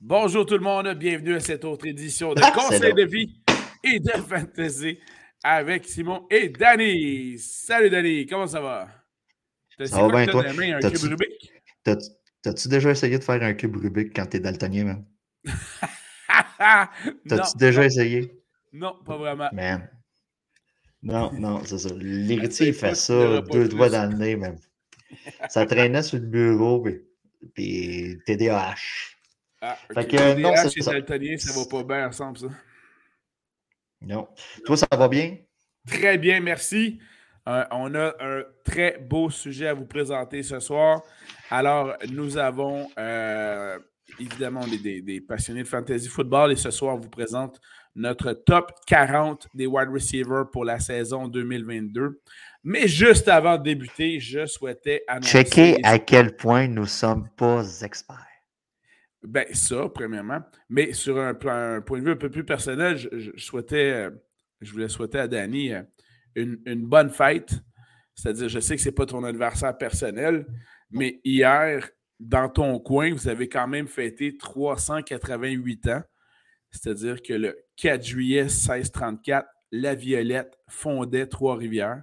Bonjour tout le monde, bienvenue à cette autre édition de Conseil de vie et de fantasy avec Simon et Danny. Salut Danny, comment ça va? Ça va bien, toi? T'as-tu déjà essayé de faire un cube Rubik quand t'es daltonien, man? T'as-tu déjà essayé? Non, pas vraiment. Man. Non, non, c'est ça. L'héritier, fait ça, deux doigts dans le nez, même. Ça traînait sur le bureau, puis, puis TDAH. Ah, fait que, non, c'est ça. ça va pas bien ensemble, ça. Non. Toi, ça va bien? Très bien, merci. Euh, on a un très beau sujet à vous présenter ce soir. Alors, nous avons euh, évidemment des, des, passionnés de fantasy football et ce soir, on vous présente notre top 40 des wide receivers pour la saison 2022. Mais juste avant de débuter, je souhaitais annoncer. Checker à quel point nous ne sommes pas experts. Ben, ça, premièrement. Mais sur un, point de vue un peu plus personnel, je, souhaitais, euh, je voulais souhaiter à Danny euh, une, bonne fête. C'est-à-dire, je sais que ce n'est pas ton anniversaire personnel, mais hier, dans ton coin, vous avez quand même fêté 388 ans. C'est-à-dire que le 4 juillet 1634, la Violette fondait Trois-Rivières.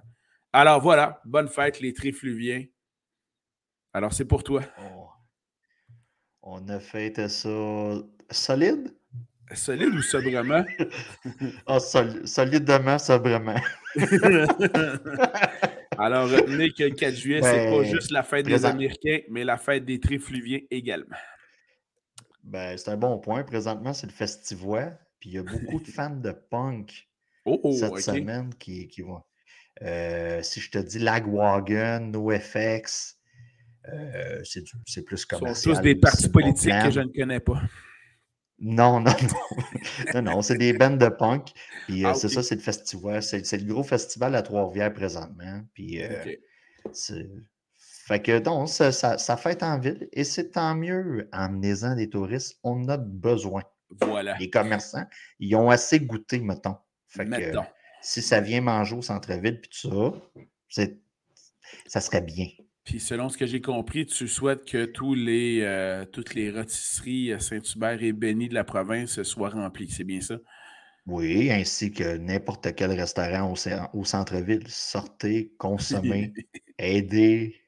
Alors voilà, bonne fête les Trifluviens. Alors c'est pour toi. Oh. On a fait ça solide? Solide ou sobrement? oh, solidement, sobrement. Alors, retenez que le 4 juillet, ce c'est pas ben, juste la fête des Américains, mais la fête des Trifluviens également. Ben, c'est un bon point. Présentement, c'est le Festivois. Puis il y a beaucoup de fans de punk oh, oh, cette semaine qui, qui vont. Euh, si je te dis Lagwagon, NoFX, euh, c'est plus commercial. Ce sont tous des partis politiques que je ne connais pas. Non, non, non. non, non, c'est des bandes de punk. Puis euh, ah, c'est ça, c'est le festival. C'est le gros festival à Trois-Rivières présentement. Puis euh, Fait que donc, ça, ça, fait en ville et c'est tant mieux. Emmenez-en des touristes, on en a besoin. Voilà. Les commerçants, ils ont assez goûté, mettons. Fait que si ça vient manger au centre-ville puis tout ça, ça serait bien. Puis selon ce que j'ai compris, tu souhaites que tous les, euh, toutes les rôtisseries Saint-Hubert et Béni de la province soient remplies. C'est bien ça? Oui, ainsi que n'importe quel restaurant au, centre-ville. Sortez, consommez, aidez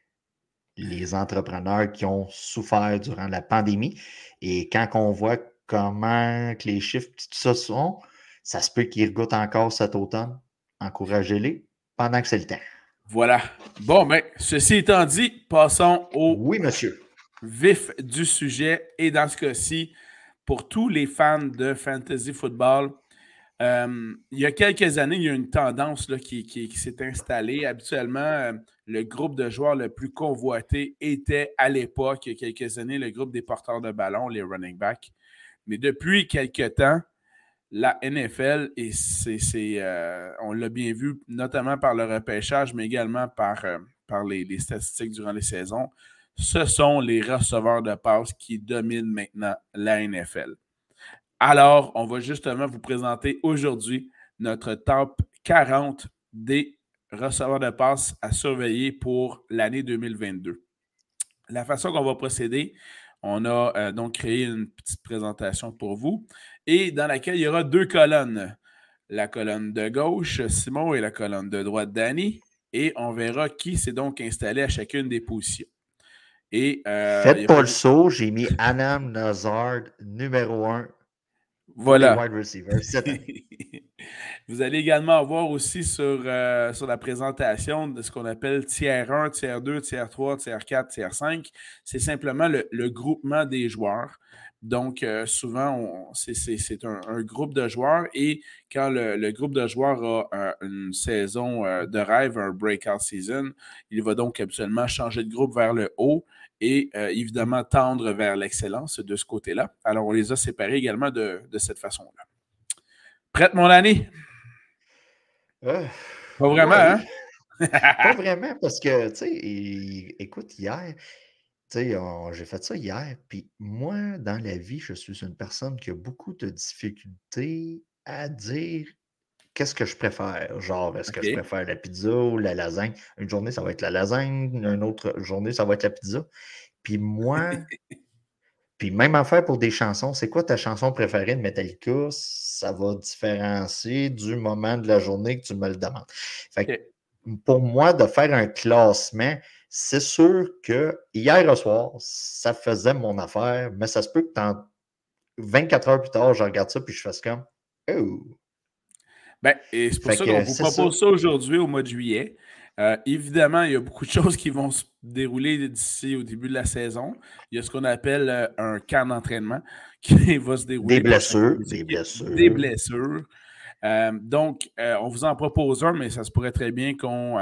les entrepreneurs qui ont souffert durant la pandémie. Et quand on voit comment que les chiffres, tout ça sont, ça se peut qu'ils regoûtent encore cet automne. Encouragez-les pendant que c'est le temps. Voilà. Bon, ben, ceci étant dit, passons au oui, monsieur. vif du sujet. Et dans ce cas-ci, pour tous les fans de fantasy football, euh, il y a quelques années, il y a une tendance là, qui, s'est installée. Habituellement, euh, le groupe de joueurs le plus convoité était à l'époque, il y a quelques années, le groupe des porteurs de ballon, les running backs. Mais depuis quelques temps, la NFL, et c'est, euh, on l'a bien vu, notamment par le repêchage, mais également par, euh, par les, statistiques durant les saisons, ce sont les receveurs de passe qui dominent maintenant la NFL. Alors, on va justement vous présenter aujourd'hui notre top 40 des receveurs de passe à surveiller pour l'année 2022. La façon qu'on va procéder, on a euh, donc créé une petite présentation pour vous et dans laquelle il y aura deux colonnes. La colonne de gauche, Simon, et la colonne de droite, Danny. Et on verra qui s'est donc installé à chacune des positions. Et, euh, Faites pas le saut, j'ai mis Anam Nazard numéro 1 voilà. Vous allez également voir aussi sur, euh, sur la présentation de ce qu'on appelle tiers 1, tiers 2, tiers 3, tiers 4, tiers 5. C'est simplement le, groupement des joueurs. Donc, euh, souvent, c'est un, groupe de joueurs et quand le, groupe de joueurs a une saison euh, de rêve, un breakout season, il va donc absolument changer de groupe vers le haut et euh, évidemment tendre vers l'excellence de ce côté-là. Alors, on les a séparés également de, cette façon-là. Prête, mon année? Euh, pas vraiment, hein? pas vraiment, parce que, tu sais, écoute, hier, tu sais, j'ai fait ça hier, puis moi, dans la vie, je suis une personne qui a beaucoup de difficultés à dire qu'est-ce que je préfère? Genre, est-ce que je préfère la pizza ou la lasagne? Une journée, ça va être la lasagne, une autre journée, ça va être la pizza. Puis moi, Puis même affaire pour des chansons. C'est quoi ta chanson préférée de Metallica? Ça va différencier du moment de la journée que tu me le demandes. Fait pour moi, de faire un classement, c'est sûr que hier au soir, ça faisait mon affaire, mais ça se peut que 24 heures plus tard, je regarde ça puis je fasse comme Oh! Ben, et c'est pour ça qu'on vous propose ça, aujourd'hui au mois de juillet. Euh, évidemment, il y a beaucoup de choses qui vont se dérouler d'ici au début de la saison. Il y a ce qu'on appelle euh, un camp d'entraînement qui va se dérouler. Des blessures. Des blessures. Des blessures. Euh, donc, on vous en propose un, mais ça se pourrait très bien qu'on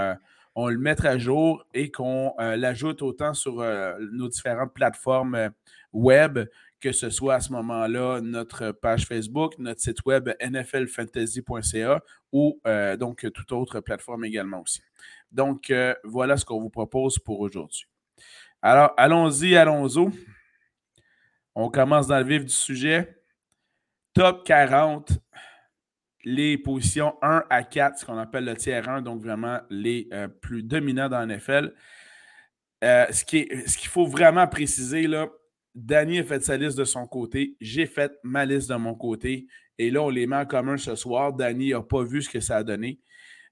on le mette à jour et qu'on l'ajoute autant sur nos différentes plateformes web que ce soit à ce moment-là notre page Facebook, notre site web nflfantasy.ca ou euh, donc toute autre plateforme également aussi. Donc, euh, voilà ce qu'on vous propose pour aujourd'hui. Alors, allons-y, allons-y. On commence dans le vif du sujet. Top 40, les positions 1 à 4, ce qu'on appelle le tiers 1, donc vraiment les euh, plus dominants dans la NFL. ce qu'il faut vraiment préciser, là, Danny a fait sa liste de son côté. J'ai fait ma liste de mon côté. Et là, on les met en commun ce soir. Danny n'a pas vu ce que ça a donné.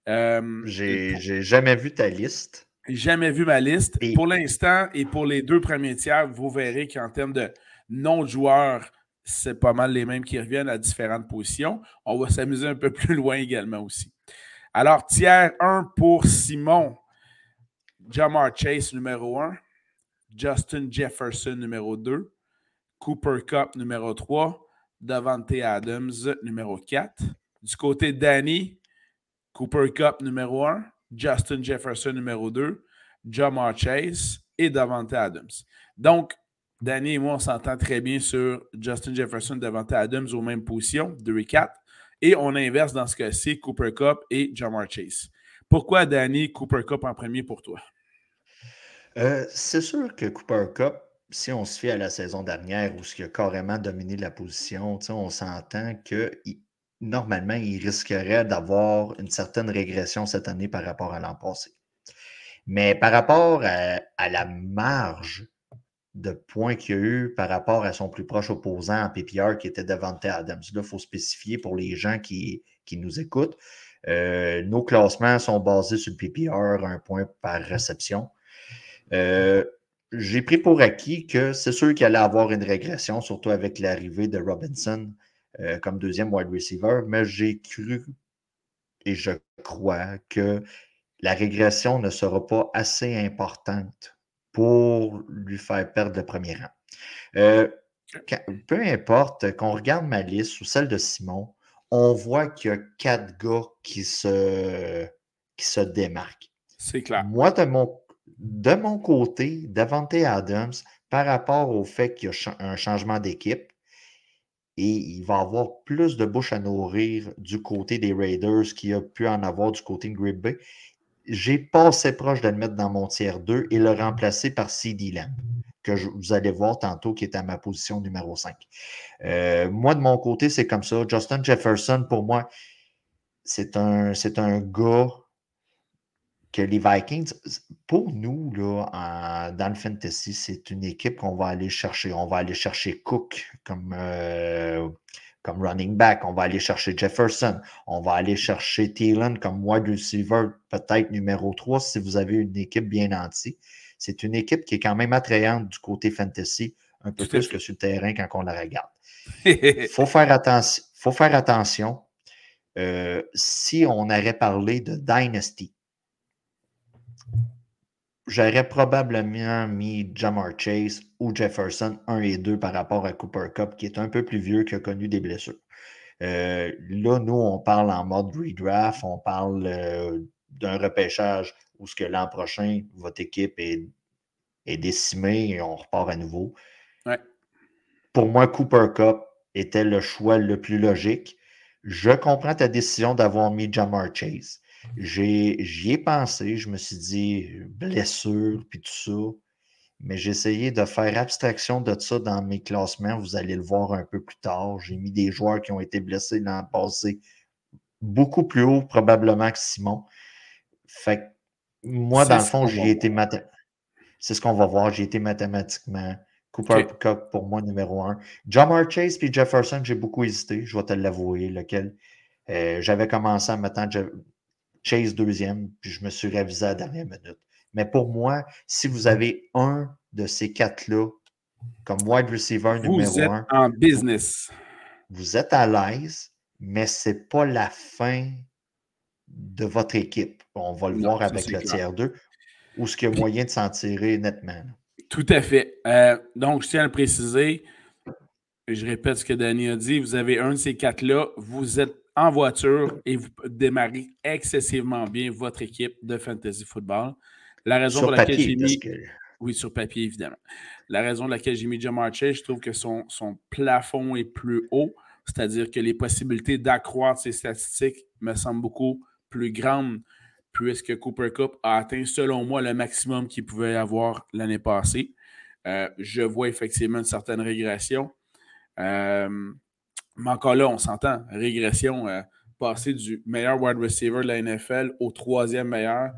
Euh, j'ai jamais vu ta liste. Jamais vu ma liste. Pour l'instant et pour les deux premiers tiers, vous verrez qu'en termes de non joueurs, c'est pas mal les mêmes qui reviennent à différentes positions. On va s'amuser un peu plus loin également aussi. Alors, tiers 1 pour Simon. Jamar Chase, numéro 1. Justin Jefferson numéro 2, Cooper Cup numéro 3, Davante Adams numéro 4. Du côté de Danny, Cooper Cup numéro 1, Justin Jefferson numéro 2, Jamar Chase et Davante Adams. Donc, Danny et moi, on s'entend très bien sur Justin Jefferson, Davante Adams aux mêmes positions, 2 et 4. Et on inverse dans ce cas-ci Cooper Cup et Jamar Chase. Pourquoi Danny, Cooper Cup en premier pour toi? Euh, c'est sûr que Cooper Cup, si on se fie à la saison dernière où il a carrément dominé la position, on s'entend que normalement, il risquerait d'avoir une certaine régression cette année par rapport à l'an passé. Mais par rapport à, la marge de points qu'il y a eu par rapport à son plus proche opposant en PPR qui était Devante Adams, là, il faut spécifier pour les gens qui, nous écoutent. Euh, nos classements sont basés sur le PPR, un point par réception. Euh, j'ai pris pour acquis que c'est sûr qu'il allait avoir une régression, surtout avec l'arrivée de Robinson euh, comme deuxième wide receiver, mais j'ai cru et je crois que la régression ne sera pas assez importante pour lui faire perdre le premier rang. Euh, peu importe qu'on regarde ma liste ou celle de Simon, on voit qu'il y a quatre gars qui se, qui se démarquent. C'est clair. Moi, de mon, de mon côté, Davante Adams, par rapport au fait qu'il y a un changement d'équipe, et il va avoir plus de bouche à nourrir du côté des Raiders qu'il a pu en avoir du côté de Green Bay. J'ai pas assez proche de le mettre dans mon tiers 2 et le remplacer par CD Lamb, que vous allez voir tantôt, qui est à ma position numéro 5. Euh, moi, de mon côté, c'est comme ça. Justin Jefferson, pour moi, c'est un, c'est un gars que les Vikings, pour nous, là, dans le fantasy, c'est une équipe qu'on va aller chercher. On va aller chercher Cook comme, euh, comme running back. On va aller chercher Jefferson. On va aller chercher Thielen comme wide receiver, peut-être numéro 3 si vous avez une équipe bien nantie. C'est une équipe qui est quand même attrayante du côté fantasy, un peu plus que sur le terrain quand on la regarde. Il faut faire attention. Faut faire attention. Euh, si on aurait parlé de Dynasty, j'aurais probablement mis Jamar Chase ou Jefferson 1 et 2 par rapport à Cooper Cup, qui est un peu plus vieux, qui a connu des blessures. Euh, là, nous, on parle en mode redraft, on parle euh, d'un repêchage où ce que l'an prochain, votre équipe est, est, décimée et on repart à nouveau. Pour moi, Cooper Cup était le choix le plus logique. Je comprends ta décision d'avoir mis Jamar Chase. J'y ai, pensé, je me suis dit blessure, puis tout ça. Mais j'ai essayé de faire abstraction de ça dans mes classements. Vous allez le voir un peu plus tard. J'ai mis des joueurs qui ont été blessés l'an passé beaucoup plus haut, probablement que Simon. Fait moi, dans le fond, j'ai été C'est ce qu'on va voir. J'ai été mathématiquement Cooper Cup pour moi numéro un. Jamar Chase puis Jefferson, j'ai beaucoup hésité, je vais te l'avouer, lequel euh, j'avais commencé en mettant Chase deuxième, puis je me suis révisé à la dernière minute. Mais pour moi, si vous avez un de ces quatre-là comme wide receiver numéro vous êtes En business. Vous êtes à l'aise, mais ce n'est pas la fin de votre équipe. On va le voir avec le tiers 2, où ce qu'il y a moyen de s'en tirer nettement. Tout à fait. Euh, donc, je tiens à le préciser. Je répète ce que Danny a dit. Vous avez un de ces quatre-là. Vous êtes en voiture et vous démarrez excessivement bien votre équipe de fantasy football. La raison pour laquelle j'ai mis. Oui, sur papier, évidemment. La raison pour laquelle j'ai mis Jamar Chase, je trouve que son, son plafond est plus haut, c'est-à-dire que les possibilités d'accroître ses statistiques me semblent beaucoup plus grandes puisque Cooper Cup a atteint, selon moi, le maximum qu'il pouvait avoir l'année passée. Euh, je vois effectivement une certaine régression. Euh, mais encore là, on s'entend. Régression, euh, passer du meilleur wide receiver de la NFL au troisième meilleur.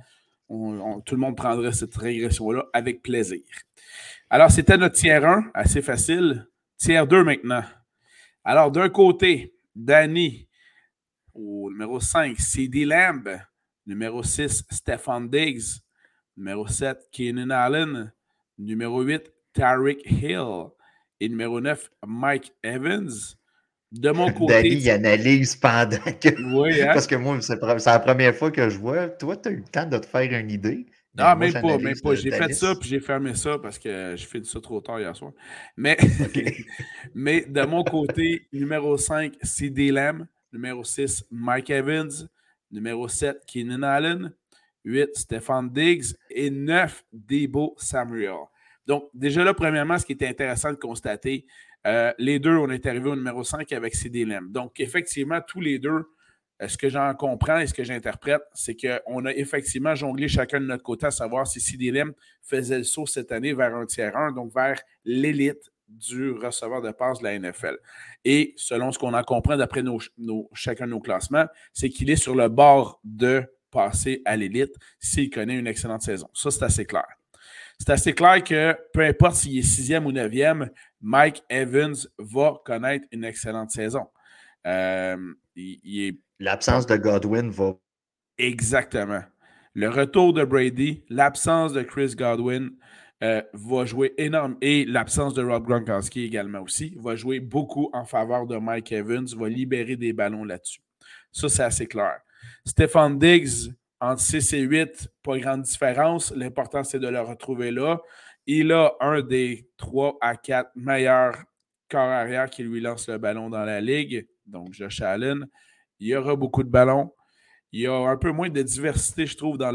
tout le monde prendrait cette régression-là avec plaisir. Alors, c'était notre tiers 1, assez facile. Tiers 2 maintenant. Alors, d'un côté, Danny, au numéro 5, CD Lamb. Numéro 6, Stefan Diggs. Numéro 7, Keenan Allen. Numéro 8, Tarek Hill. Et numéro 9, Mike Evans. De mon côté. Il analyse pendant que. Oui, hein? Parce que moi, c'est la première fois que je vois. Toi, tu as eu le temps de te faire une idée? Ah, même pas, même pas. J'ai fait ça, puis j'ai fermé ça parce que j'ai fait ça trop tard hier soir. Mais, mais de mon côté, numéro 5, CD Lamb. Numéro 6, Mike Evans. Numéro 7, Keenan Allen. 8, Stefan Diggs. Et 9, Debo Samuel. Donc, déjà là, premièrement, ce qui était intéressant de constater, euh, les deux, on est arrivé au numéro 5 avec CD Lamb. Donc, effectivement, tous les deux, euh, ce que j'en comprends et ce que j'interprète, c'est qu'on a effectivement jonglé chacun de notre côté à savoir si CD Lamb faisait le saut cette année vers un tiers 1, donc vers l'élite du receveur de passe de la NFL. Et selon ce qu'on en comprend d'après nos, chacun de nos classements, c'est qu'il est sur le bord de passer à l'élite s'il connaît une excellente saison. Ça, c'est assez clair. C'est assez clair que peu importe s'il est sixième ou neuvième, Mike Evans va connaître une excellente saison. Euh, L'absence de Godwin va. Exactement. Le retour de Brady, l'absence de Chris Godwin, euh, va jouer énorme. Et l'absence de Rob Gronkowski également aussi va jouer beaucoup en faveur de Mike Evans, va libérer des ballons là-dessus. Ça, c'est assez clair. Stéphane Diggs, entre 6 et 8, pas grande différence. L'important, c'est de le retrouver là. Il a un des 3 à 4 meilleurs corps arrière qui lui lance le ballon dans la ligue, donc Josh Allen. Il y aura beaucoup de ballons. Il y a un peu moins de diversité, je trouve, dans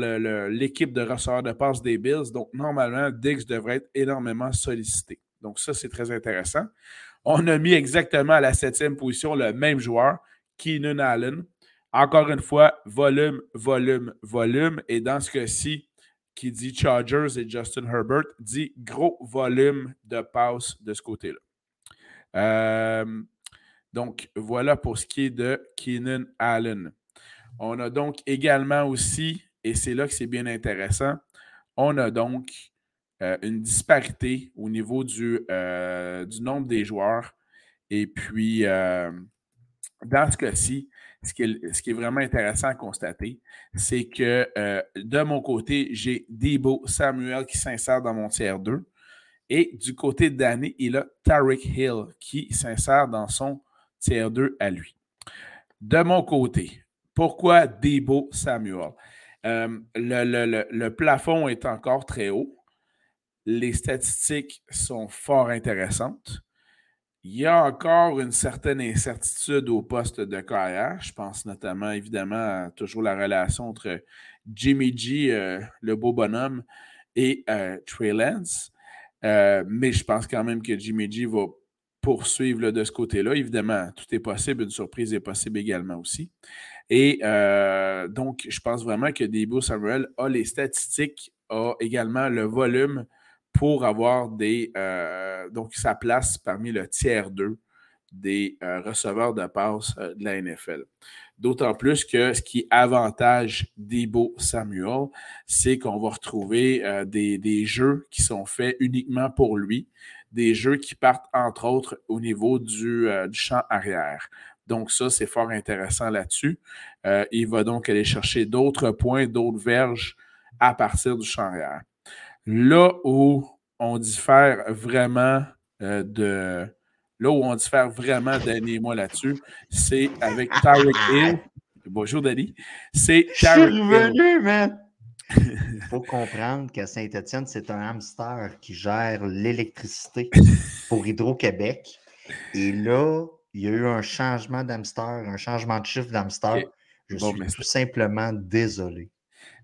l'équipe de receveurs de passe des Bills. Donc, normalement, Diggs devrait être énormément sollicité. Donc, ça, c'est très intéressant. On a mis exactement à la septième position le même joueur, Keenan Allen. Encore une fois, volume, volume, volume. Et dans ce cas-ci, qui dit Chargers et Justin Herbert, dit gros volume de passe de ce côté-là. Euh, donc, voilà pour ce qui est de Keenan Allen. On a donc également aussi, et c'est là que c'est bien intéressant, on a donc euh, une disparité au niveau du, euh, du, nombre des joueurs. Et puis, dans ce cas-ci, ce, qui est, vraiment intéressant à constater, c'est que de mon côté, j'ai Debo Samuel qui s'insère dans mon tiers 2. Et du côté de Danny, il a Tarek Hill qui s'insère dans son tiers 2 à lui. De mon côté, pourquoi Debo Samuel? Euh, le, plafond est encore très haut. Les statistiques sont fort intéressantes. Il y a encore une certaine incertitude au poste de carrière. Je pense notamment, évidemment, à toujours la relation entre Jimmy G, euh, le beau bonhomme, et euh, Trey Lance. mais je pense quand même que Jimmy G va poursuivre de ce côté-là. Évidemment, tout est possible. Une surprise est possible également aussi. Et euh, donc, je pense vraiment que Debo Samuel a les statistiques, a également le volume pour avoir des. Euh, donc, sa place parmi le tiers 2 des euh, receveurs de passe de la NFL. D'autant plus que ce qui avantage Debo Samuel, c'est qu'on va retrouver des, des, jeux qui sont faits uniquement pour lui, des jeux qui partent, entre autres, au niveau du, du champ arrière. Donc, ça, c'est fort intéressant là-dessus. il va donc aller chercher d'autres points, d'autres verges à partir du champ arrière. Là où on diffère vraiment de. Là où on diffère vraiment Danny et moi là-dessus, c'est avec Tyreek Hill. Bonjour, Danny. C'est Tyreek Hill. man. Il faut comprendre qu'à Saint-Étienne, c'est un hamster qui gère l'électricité pour Hydro-Québec. Et là, il y a eu un changement d'hamster, un changement de chiffre d'hamster. Je suis tout simplement désolé.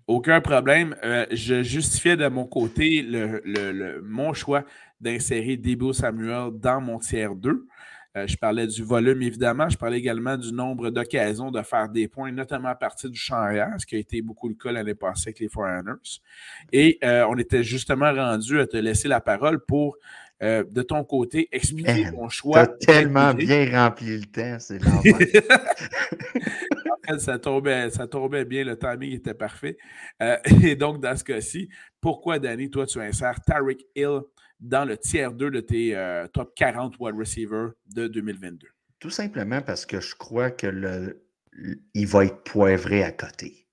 Aucun problème. Euh, je justifiais de mon côté le, mon choix d'insérer Debo Samuel dans mon tiers 2. Euh, je parlais du volume, évidemment. Je parlais également du nombre d'occasions de faire des points, notamment à partir du champ ce qui a été beaucoup le cas l'année passée avec les Foreigners. Et euh, on était justement rendu à te laisser la parole pour, euh, de ton côté, expliquer ton choix. Tu as tellement bien rempli le temps, c'est en fait, ça tombait, ça tombait bien, le timing était parfait. et donc, dans ce cas-ci, pourquoi, Danny, toi, tu insères Tarek Hill dans le tiers 2 de tes euh, top 40 wide receivers de 2022? Tout simplement parce que je crois que le, il va être poivré à côté.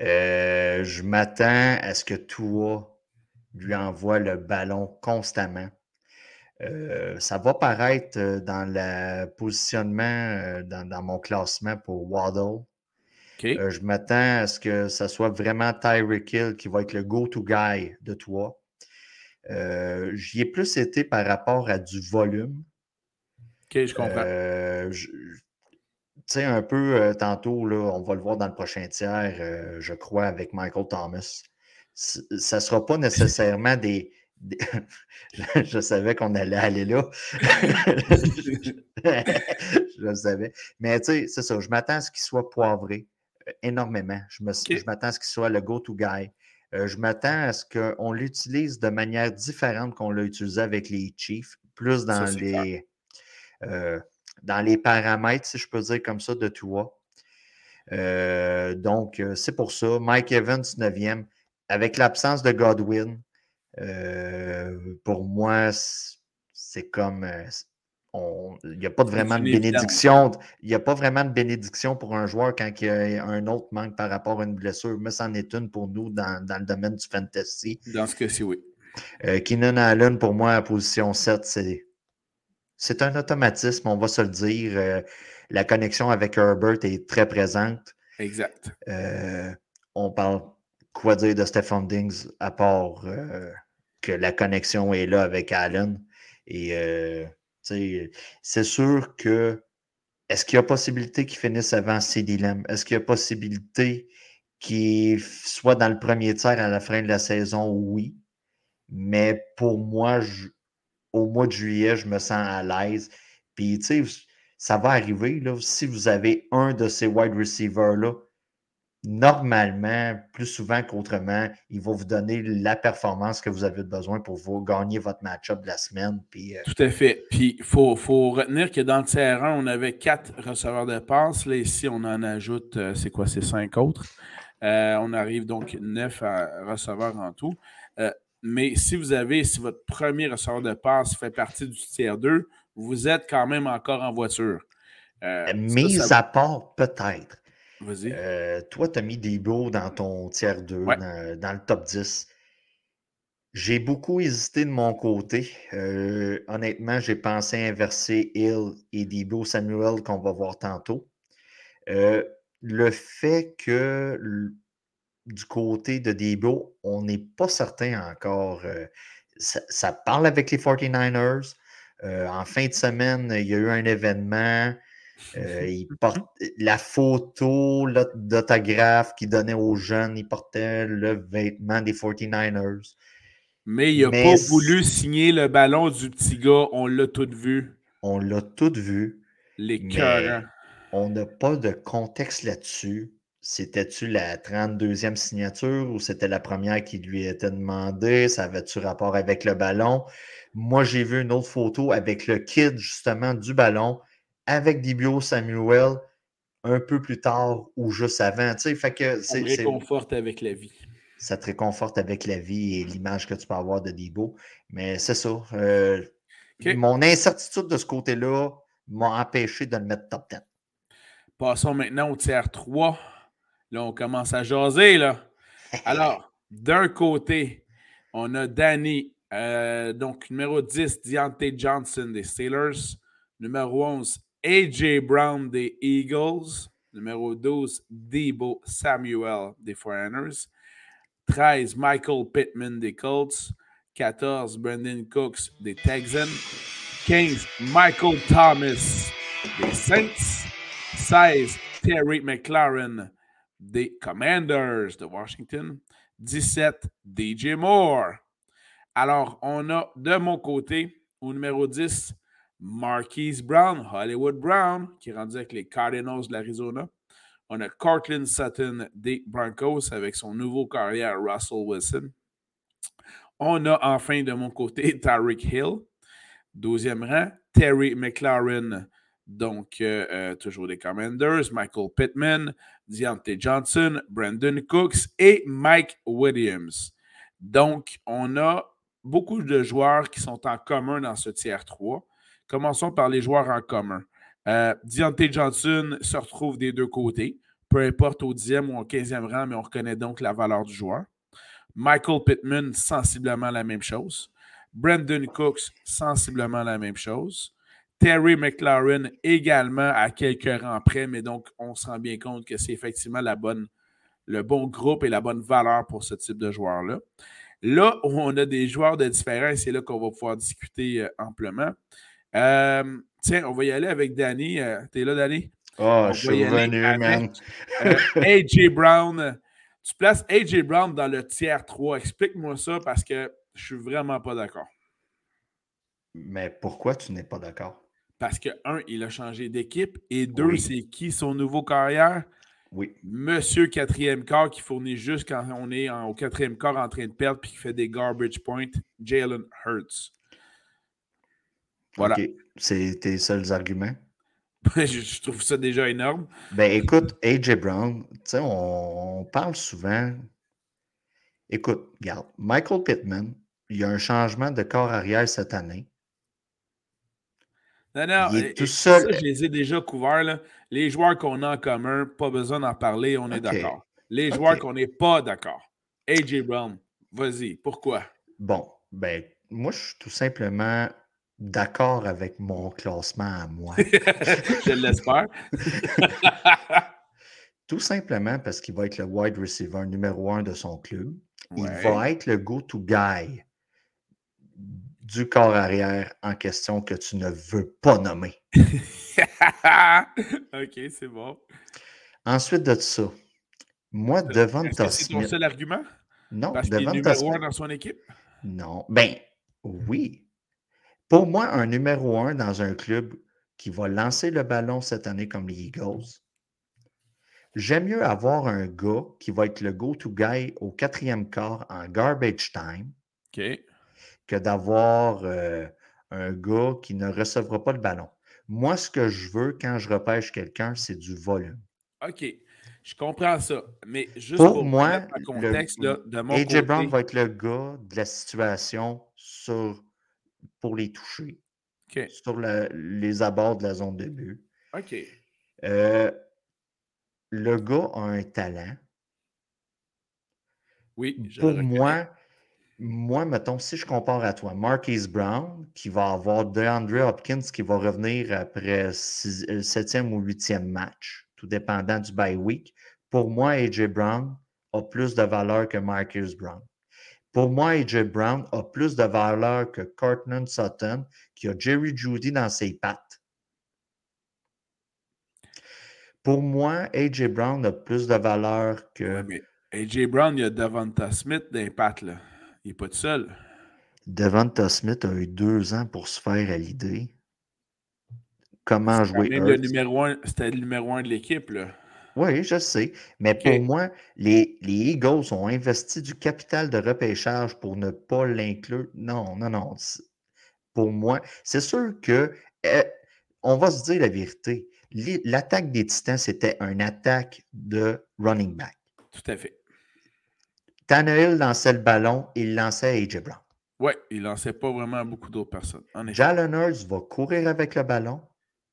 Euh, je m'attends à ce que toi lui envoie le ballon constamment. Euh, ça va paraître dans le positionnement, dans, mon classement pour Waddle. je m'attends à ce que ce soit vraiment Tyreek Hill qui va être le go-to guy de toi. Euh, j'y ai plus été par rapport à du volume. OK, je comprends. Euh, tu sais, un peu euh, tantôt, là, on va le voir dans le prochain tiers, je crois, avec Michael Thomas. Ça ne sera pas nécessairement des. je, savais qu'on allait aller là. je le savais. Mais tu sais, c'est ça. Je m'attends à ce qu'il soit poivré énormément. Je m'attends à ce qu'il soit le go-to guy. Euh, je m'attends à ce qu'on l'utilise de manière différente qu'on l'a utilisé avec les Chiefs, plus dans, les, euh, dans les paramètres, si je peux dire comme ça, de toi. Euh, donc, c'est pour ça. Mike Evans, 9e, avec l'absence de Godwin, pour moi, c'est comme il n'y a pas vraiment de bénédiction. Il n'y a pas vraiment de bénédiction pour un joueur quand il y a un autre manque par rapport à une blessure, mais c'en est une pour nous dans, le domaine du fantasy. Dans ce cas-ci, oui. Euh, Keenan Allen, pour moi, à position 7, c'est, c'est un automatisme, on va se le dire. Euh, la connexion avec Herbert est très présente. Exact. Euh, on parle quoi dire de Stephon Dings à part euh, que la connexion est là avec Allen? Et c'est sûr que est-ce qu'il y a possibilité qu'il finisse avant CD Lamb? Est-ce qu'il y a possibilité qu'il soit dans le premier tiers à la fin de la saison? Oui. Mais pour moi, au mois de juillet, je me sens à l'aise. Puis, tu sais, ça va arriver. Là, si vous avez un de ces wide receivers-là normalement, plus souvent qu'autrement, il va vous donner la performance que vous avez besoin pour vous gagner votre match-up de la semaine. Puis, euh, Tout à fait. Puis il faut, retenir que dans le terrain, on avait quatre receveurs de passe. Là, ici, on en ajoute, euh, c'est quoi, c'est cinq autres. Euh, on arrive donc neuf receveurs en tout. mais si vous avez, si votre premier receveur de passe fait partie du tiers 2, vous êtes quand même encore en voiture. Mise à part, peut-être. Vas-y. Euh, toi, tu as mis Debo dans ton tiers 2, dans, le top 10. J'ai beaucoup hésité de mon côté. Euh, honnêtement, j'ai pensé inverser Hill et Debo Samuel qu'on va voir tantôt. Euh, le fait que du côté de Debo, on n'est pas certain encore. Ça, ça, parle avec les 49ers. en fin de semaine, il y a eu un événement. Euh, il porte la photo d'autographe qu'il donnait aux jeunes, il portait le vêtement des 49ers. Mais il n'a pas voulu signer le ballon du petit gars, on l'a tout vu. On l'a tout vu. Les cœurs. On n'a pas de contexte là-dessus. C'était-tu la 32e signature ou c'était la première qui lui était demandée? Ça avait-tu rapport avec le ballon? Moi, j'ai vu une autre photo avec le kid, justement, du ballon avec Dibio Samuel un peu plus tard ou juste avant. Tu sais, fait que c'est. réconforte avec la vie. ça te réconforte avec la vie et l'image que tu peux avoir de Debo. Mais c'est ça. Euh, mon incertitude de ce côté-là m'a empêché de le mettre top 10. Passons maintenant au tiers 3. Là, on commence à jaser. Là. Alors, d'un côté, on a Danny, euh, donc numéro 10, Deontay Johnson des Steelers. Numéro 11, AJ Brown des Eagles. Numéro 12, Debo Samuel des Foreigners. 13, Michael Pittman des Colts. 14, Brandon Cooks des Texans. 15, Michael Thomas des Saints. 16, Terry McLaren des Commanders de Washington. 17, DJ Moore. Alors, on a de mon côté, au numéro 10, Marquise Brown, Hollywood Brown, qui est rendu avec les Cardinals de l'Arizona. On a Cortland Sutton des Broncos avec son nouveau carrière Russell Wilson. On a enfin de mon côté Tyreek Hill, 12e rang. Terry McLaren, donc euh, euh, toujours des Commanders. Michael Pittman, Deontay Johnson, Brandon Cooks et Mike Williams. Donc, on a beaucoup de joueurs qui sont en commun dans ce tiers 3. Commençons par les joueurs en commun. Euh, Deontay Johnson se retrouve des deux côtés, peu importe au 10e ou au 15e rang, mais on reconnaît donc la valeur du joueur. Michael Pittman, sensiblement la même chose. Brandon Cooks, sensiblement la même chose. Terry McLaren également à quelques rangs près, mais donc on se rend bien compte que c'est effectivement le bon groupe et la bonne valeur pour ce type de joueur-là. Là où on a des joueurs de différence, c'est là qu'on va pouvoir discuter euh, amplement. Euh, tiens, on va y aller avec Danny. Euh, t'es là, Danny? Oh, je suis revenu, man. AJ Brown. Tu places AJ Brown dans le tiers 3. Explique-moi ça parce que je suis vraiment pas d'accord. Mais pourquoi tu n'es pas d'accord? Parce que, un, il a changé d'équipe et deux, c'est qui son nouveau carrière? Oui. Monsieur quatrième quart qui fournit juste quand on est au quatrième quart en train de perdre puis qui fait des garbage points, Jalen Hurts. Voilà. C'est tes seuls arguments? je trouve ça déjà énorme. Ben écoute, AJ Brown, on, on parle souvent. Écoute, regarde, Michael Pittman, il y a un changement de corps arrière cette année. Non, non, il est tout seul. je les ai déjà couverts. Les joueurs qu'on a en commun, pas besoin d'en parler, on est d'accord. Les joueurs qu'on n'est pas d'accord. AJ Brown, vas-y, pourquoi? Bon, ben, moi, je suis tout simplement d'accord avec mon classement à moi. je l'espère. tout simplement parce qu'il va être le wide receiver numéro un de son club. Il va être le go-to guy du corps arrière en question que tu ne veux pas nommer. OK, c'est bon. Ensuite de ça, moi, devant Smith... C'est ton seul argument? Non, Parce qu'il est numéro un dans son équipe? Non. Ben, oui. Pour moi, un numéro un dans un club qui va lancer le ballon cette année comme les Eagles, j'aime mieux avoir un gars qui va être le go-to guy au quatrième quart en garbage time. Que d'avoir euh, un gars qui ne recevra pas le ballon. Moi, ce que je veux quand je repêche quelqu'un, c'est du volume. OK. Je comprends ça. Mais juste pour, moi, le contexte de mon AJ Brown va être le gars de la situation sur, pour les toucher. Sur les abords de la zone de but. OK. Euh, le gars a un talent. Oui, je Pour moi, moi, mettons, si je compare à toi, Marquise Brown, qui va avoir DeAndre Hopkins qui va revenir après le euh, septième ou huitième match, tout dépendant du bye week. Pour moi, AJ Brown a plus de valeur que Marcus Brown. Pour moi, AJ Brown a plus de valeur que Cortland Sutton, qui a Jerry Judy dans ses pattes. Pour moi, AJ Brown a plus de valeur que. AJ Brown, il y a Davanta Smith dans les pattes, là. Il n'est pas tout seul. Devonta Smith a eu deux ans pour se faire à l'idée. Comment jouer C'était le numéro un de l'équipe, là. Oui, je sais. Mais pour moi, les, les, Eagles ont investi du capital de repêchage pour ne pas l'inclure. Non, non, non. Pour moi, c'est sûr que eh, on va se dire la vérité. L'attaque des Titans, c'était une attaque de running back. Tout à fait Tannehill lançait le ballon, il lançait AJ Brown. Oui, il lançait pas vraiment à beaucoup d'autres personnes. Jalen Hurts va courir avec le ballon,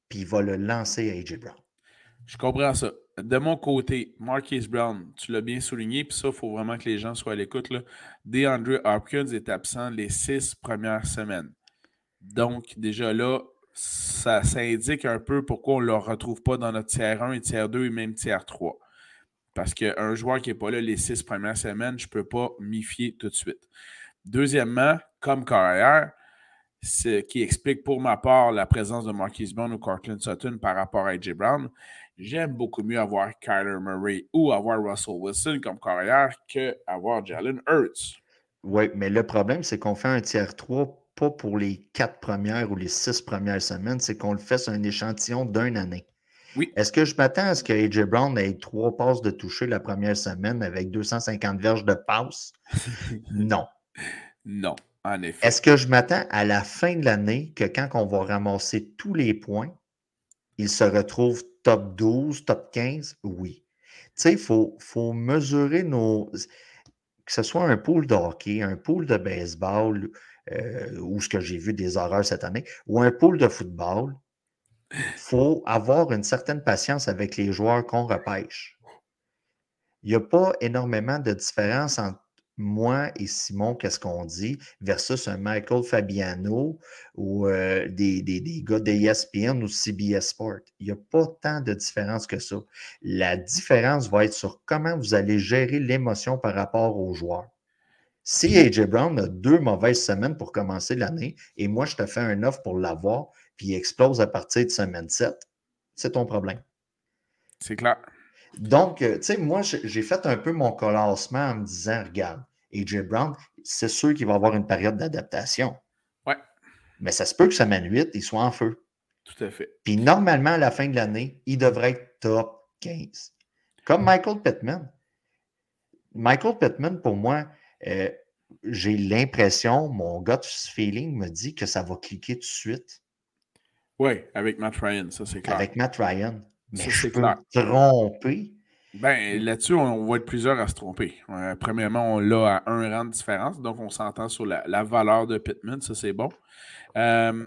puis il va le lancer à AJ Brown. Je comprends ça. De mon côté, Marquise Brown, tu l'as bien souligné, puis ça, il faut vraiment que les gens soient à l'écoute. DeAndre Hopkins est absent les six premières semaines. Donc, déjà là, ça, indique un peu pourquoi on ne le retrouve pas dans notre tiers 1 et tiers 2 et même tiers 3. Parce qu'un joueur qui n'est pas là les six premières semaines, je ne peux pas m'y fier tout de suite. Deuxièmement, comme carrière, ce qui explique pour ma part la présence de Marquise Brown ou Cortland Sutton par rapport à AJ Brown, j'aime beaucoup mieux avoir Kyler Murray ou avoir Russell Wilson comme carrière qu'avoir Jalen Hurts. Oui, mais le problème, c'est qu'on fait un tiers 3 pas pour les quatre premières ou les six premières semaines, c'est qu'on le fait sur un échantillon d'une année. Oui. Est-ce que je m'attends à ce que AJ Brown ait trois passes de toucher la première semaine avec 250 verges de passe? non. Non, en effet. Est-ce que je m'attends à la fin de l'année que quand on va ramasser tous les points, il se retrouve top 12, top 15? Oui. Tu sais, il faut, faut mesurer nos. Que ce soit un pool de hockey, un pool de baseball, euh, ou ce que j'ai vu des horreurs cette année, ou un pool de football, il faut avoir une certaine patience avec les joueurs qu'on repêche. Il n'y a pas énormément de différence entre moi et Simon, qu'est-ce qu'on dit, versus un Michael Fabiano ou euh, des, des, des, gars d'ESPN ou CBS Sport. Il n'y a pas tant de différence que ça. La différence va être sur comment vous allez gérer l'émotion par rapport aux joueurs. Si AJ Brown a deux mauvaises semaines pour commencer l'année et moi je te fais un offre pour l'avoir, puis il explose à partir de semaine 7, c'est ton problème. C'est clair. Donc, euh, tu sais, moi, j'ai fait un peu mon classement en me disant, regarde, AJ Brown, c'est sûr qu'il va avoir une période d'adaptation. Ouais. Mais ça se peut que semaine 8, il soit en feu. Tout à fait. Puis normalement, à la fin de l'année, il devrait être top 15. Comme Michael Pittman. Michael Pittman, pour moi, euh, j'ai l'impression, mon gut feeling me dit que ça va cliquer tout de suite. Oui, avec Matt Ryan, ça c'est clair. Avec Matt Ryan. Mais je peux me tromper. Ben, là-dessus, on, va être plusieurs à se tromper. Euh, premièrement, on l'a à un rang de différence, donc on s'entend sur la, valeur de Pittman, ça c'est bon. Euh,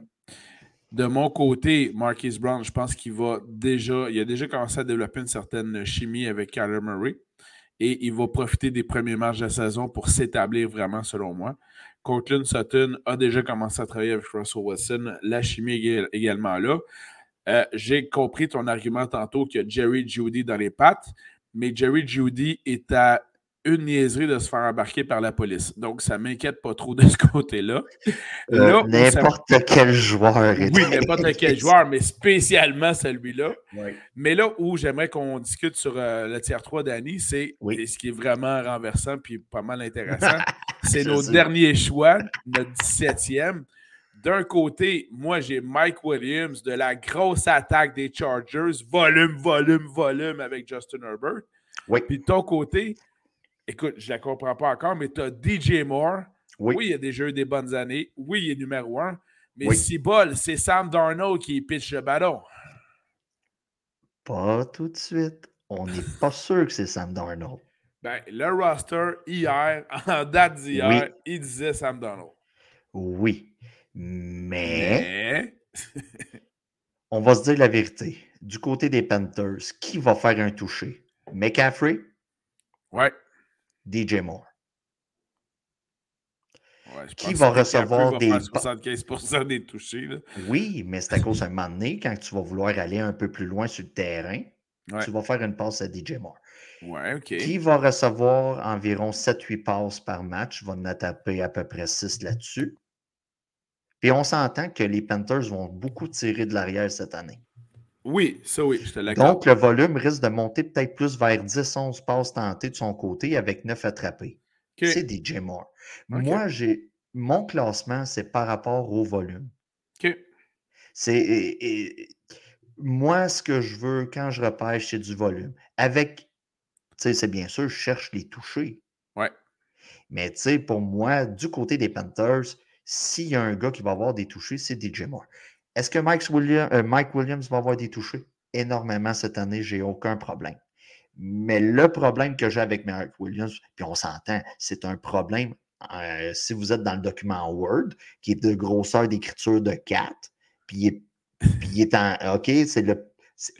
de mon côté, Marquis Brown, je pense qu'il va déjà, il a déjà commencé à développer une certaine chimie avec Kyler Murray et il va profiter des premiers matchs de la saison pour s'établir vraiment, selon moi. Cortland Sutton a déjà commencé à travailler avec Russell Wilson. La chimie est également là. Euh, j'ai compris ton argument tantôt qu'il y a Jerry Judy dans les pattes, mais Jerry Judy est à une niaiserie de se faire embarquer par la police. Donc, ça ne m'inquiète pas trop de ce côté-là. Euh, n'importe quel joueur. Oui, n'importe quel joueur, mais spécialement celui-là. Mais là où j'aimerais qu'on discute sur euh, le tiers 3 d'Annie, c'est ce qui est vraiment renversant puis pas mal intéressant. c'est nos derniers choix, notre 17e. D'un côté, moi, j'ai Mike Williams de la grosse attaque des Chargers, volume, volume, volume avec Justin Herbert. Oui. Puis de ton côté, écoute, je ne la comprends pas encore, mais tu as DJ Moore. Oui. il a déjà eu des bonnes années. Oui, il est numéro un. Mais si bol, c'est Sam Darnold qui pitch le ballon. Pas tout de suite. On n'est pas sûr que c'est Sam Darnold. Ben, le roster, hier, en date d'hier, il disait Sam Darnold. Oui. Mais. on va se dire la vérité. Du côté des Panthers, qui va faire un toucher? McCaffrey? Ouais. DJ Moore. qui va recevoir des. 75 des touchés. Oui, mais c'est à cause d'un moment donné, quand tu vas vouloir aller un peu plus loin sur le terrain, tu vas faire une passe à DJ Moore. Ouais, OK. Qui va recevoir environ 7-8 passes par match, va en taper à peu près 6 là-dessus. Puis on s'entend que les Panthers vont beaucoup tirer de l'arrière cette année. Oui, ça oui, je te l'accorde. Donc, le volume risque de monter peut-être plus vers 10-11 passes tentées de son côté avec 9 attrapés. C'est DJ Moore. Moi, j'ai mon classement, c'est par rapport au volume. C'est moi, ce que je veux quand je repêche, c'est du volume. Avec, tu sais, c'est bien sûr, je cherche les toucher. Ouais. Mais tu sais, pour moi, du côté des Panthers, s'il y a un gars qui va avoir des touchés, c'est DJ Moore. Est-ce que Mike Williams, euh, Mike Williams va avoir des touchés? Énormément cette année, j'ai aucun problème. Mais le problème que j'ai avec Mike Williams, puis on s'entend, c'est un problème euh, si vous êtes dans le document Word, qui est de grosseur d'écriture de 4, puis il est, en. OK, c'est le,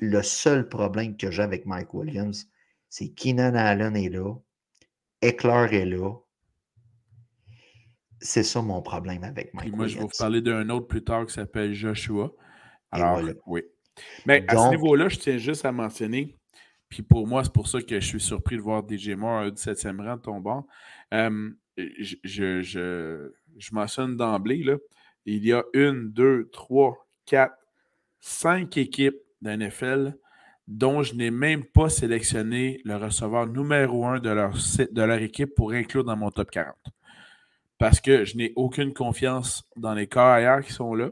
le seul problème que j'ai avec Mike Williams, c'est Keenan Allen est là, Eckler est là. C'est ça mon problème avec Mike. Moi, je vais vous parler d'un autre plus tard qui s'appelle Joshua. Alors, oui. Mais à ce niveau-là, je tiens juste à mentionner, puis pour moi, c'est pour ça que je suis surpris de voir DJ Moore du 17e rang tombant. Euh, je, je, mentionne d'emblée, il y a une, deux, trois, quatre, cinq équipes d'NFL dont je n'ai même pas sélectionné le receveur numéro un de leur, de leur équipe pour inclure dans mon top 40. Parce que je n'ai aucune confiance dans les carrières qui sont là.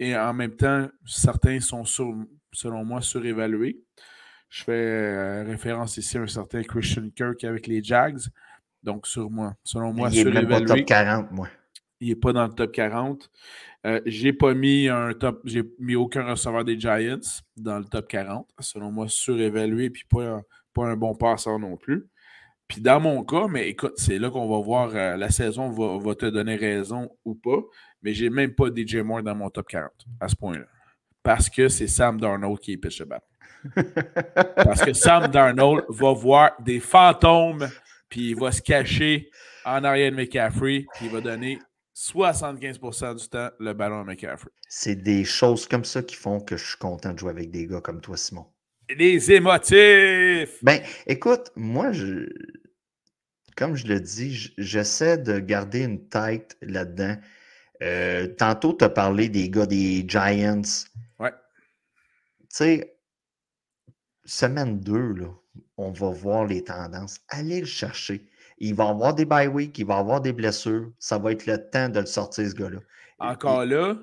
Et en même temps, certains sont, selon moi, surévalués. Je fais euh, référence ici à un certain Christian Kirk avec les Jags. Donc, sur moi, selon moi, il est pas top 40, moi. Il n'est pas dans le top 40. Euh, j'ai pas mis un top, j'ai mis aucun receveur des Giants dans le top 40. Selon moi, surévalué puis pas, pas un bon passeur non plus. Puis dans mon cas, mais écoute, c'est là qu'on va voir euh, la saison va, te donner raison ou pas. Mais j'ai même pas DJ Moore dans mon top 40 à ce point-là. Parce que c'est Sam Darnold qui est pitch Parce que Sam Darnold va voir des fantômes puis il va se cacher en arrière de McCaffrey, puis il va donner 75% du temps le ballon à McCaffrey. C'est des choses comme ça qui font que je suis content de jouer avec des gars comme toi, Simon. Les émotifs! Ben, écoute, moi, je, comme je le dis, j'essaie de garder une tête là-dedans. Euh, tantôt, tu as parlé des gars des Giants. Ouais. Tu sais, semaine 2, là, on va voir les tendances. Allez le chercher. Il va avoir des bye week, il va avoir des blessures. Ça va être le temps de le sortir, ce gars-là. Encore là.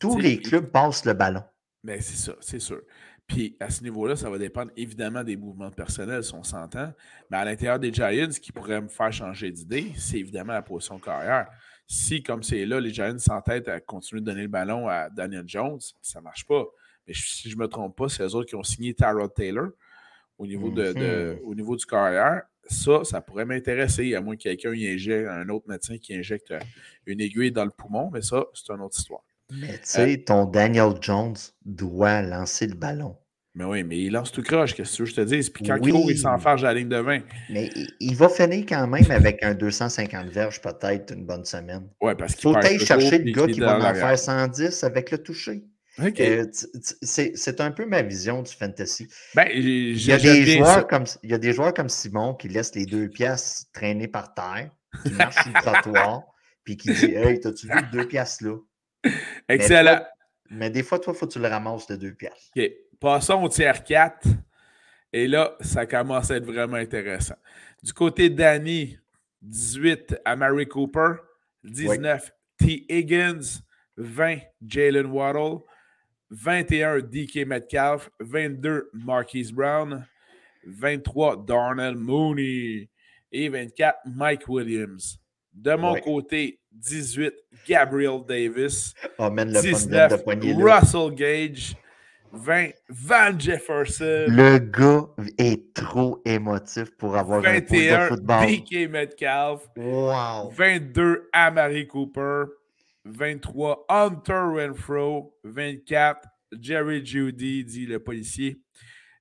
Tous les clubs passent le ballon. Mais ben, c'est ça, c'est sûr. Puis à ce niveau-là, ça va dépendre évidemment des mouvements personnels, si on s'entend. Mais à l'intérieur des Giants, ce qui pourrait me faire changer d'idée, c'est évidemment la position carrière. Si, comme c'est là, les Giants s'entêtent à continuer de donner le ballon à Daniel Jones, ça ne marche pas. Mais si je ne me trompe pas, c'est eux autres qui ont signé Tyrod Taylor au niveau, de, mm-hmm. au niveau du carrière, ça, ça pourrait m'intéresser, à moins que quelqu'un injecte, un autre médecin qui injecte une aiguille dans le poumon, mais ça, c'est une autre histoire. Mais tu sais, ton Daniel Jones doit lancer le ballon. Mais oui, mais il lance tout croche, qu'est-ce que je te dis? Puis quand il court, il s'enfarge à la ligne de 20. Mais il va finir quand même avec un 250 verges, peut-être une bonne semaine. Ouais, parce qu'il faut aller chercher le gars qui va en faire 110 avec le toucher. Euh, c'est un peu ma vision du fantasy. Ben, il, y a des joueurs comme, il y a des joueurs comme Simon qui laissent les deux pièces traîner par terre, qui marchent sur le trottoir, puis qui dit Hey, t'as-tu vu deux pièces là? Excellent. Mais, des fois, toi, il faut que tu le ramasses de deux pièces. OK. Passons au tiers 4. Et là, ça commence à être vraiment intéressant. Du côté de Danny, 18 à Mary Cooper, 19 T. Higgins, 20 Jalen Waddle, 21 DK Metcalf, 22 Marquise Brown, 23 Darnell Mooney et 24 Mike Williams. De mon côté, 18 Gabriel Davis, 19 Russell Gage, 20 Van Jefferson. Le gars est trop émotif pour avoir 21, un de football. DK Metcalf, wow. 22 Amari Cooper, 23, Hunter Renfro. 24, Jerry Judy, dit le policier.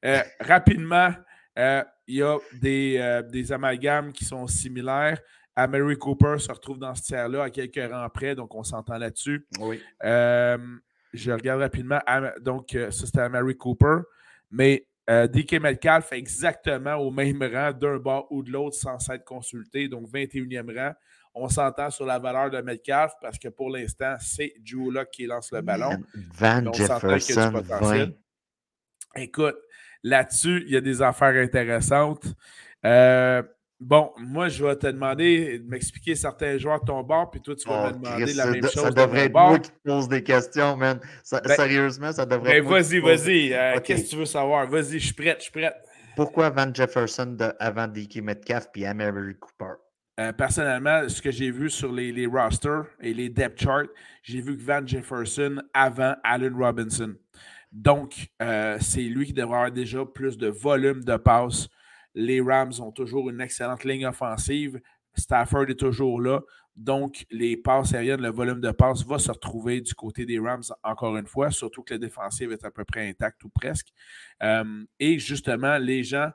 Euh, rapidement, euh, il y a des, euh, des, amalgames qui sont similaires. Mary Cooper se retrouve dans ce tiers-là à quelques rangs près, donc on s'entend là-dessus. Oui. je regarde rapidement. Donc, ça, c'était Mary Cooper. Mais DK Metcalf fait exactement au même rang d'un bord ou de l'autre sans s'être consulté, donc 21e rang. On s'entend sur la valeur de Metcalf parce que pour l'instant, c'est Drew qui lance le ballon. Van Jefferson, Écoute, là-dessus, il y a des affaires intéressantes. Euh, bon, moi, je vais te demander de m'expliquer certains joueurs de ton bord, puis toi, tu vas me oh, demander la même chose. Ça devrait être moi qui te pose des questions, man. Ben, sérieusement, ça devrait ben, être. Vas-y, vas-y. Euh, qu'est-ce que tu veux savoir? Vas-y, je suis prête, je suis prête. Pourquoi Van Jefferson avant DK Metcalf puis Emery Cooper? Euh, personnellement, ce que j'ai vu sur les, rosters et les depth charts, j'ai vu que Van Jefferson avant Allen Robinson. Donc, euh, c'est lui qui devrait avoir déjà plus de volume de passes Les Rams ont toujours une excellente ligne offensive. Stafford est toujours là. Donc, les passes aériennes, le volume de passes va se retrouver du côté des Rams encore une fois, surtout que la défensive est à peu près intacte ou presque. Euh, et justement, les gens,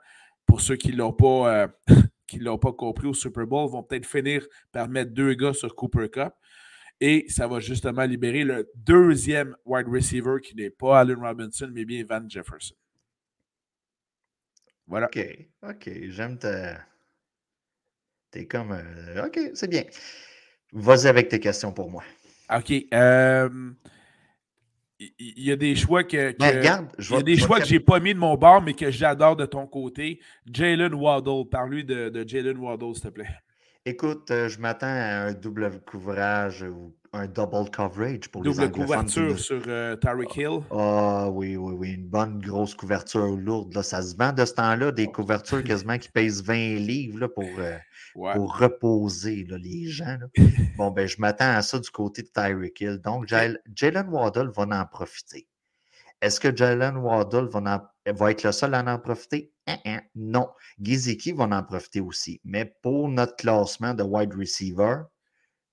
pour ceux qui ne l'ont pas, euh, l'ont pas compris au Super Bowl, vont peut-être finir par mettre deux gars sur Cooper Cup. Et ça va justement libérer le deuxième wide receiver qui n'est pas Allen Robinson, mais bien Van Jefferson. Voilà. OK, OK. J'aime ta. T'es comme. Euh, OK, c'est bien. Vas-y avec tes questions pour moi. OK. Euh, il y a des choix que. Ben, regarde, il y a des choix que j'ai pas mis de mon bord, mais que j'adore de ton côté. Jalen Waddle. Parle-lui de, de Jalen Waddle, s'il te plaît. Écoute, euh, je m'attends à un double couvrage ou un double coverage pour double les Double couverture sur euh, Tyreek Hill? Ah oui, oui, oui. Une bonne grosse couverture lourde. Là. Ça se vend de ce temps-là, des couvertures quasiment qui pèsent 20 livres là, pour, euh, pour reposer là, les gens. bon, ben, je m'attends à ça du côté de Tyreek Hill. Donc, Jalen Waddle va en profiter. Est-ce que Jalen Waddle va, va, être le seul à en profiter? Hein, hein, non. Giziki va en profiter aussi. Mais pour notre classement de wide receiver,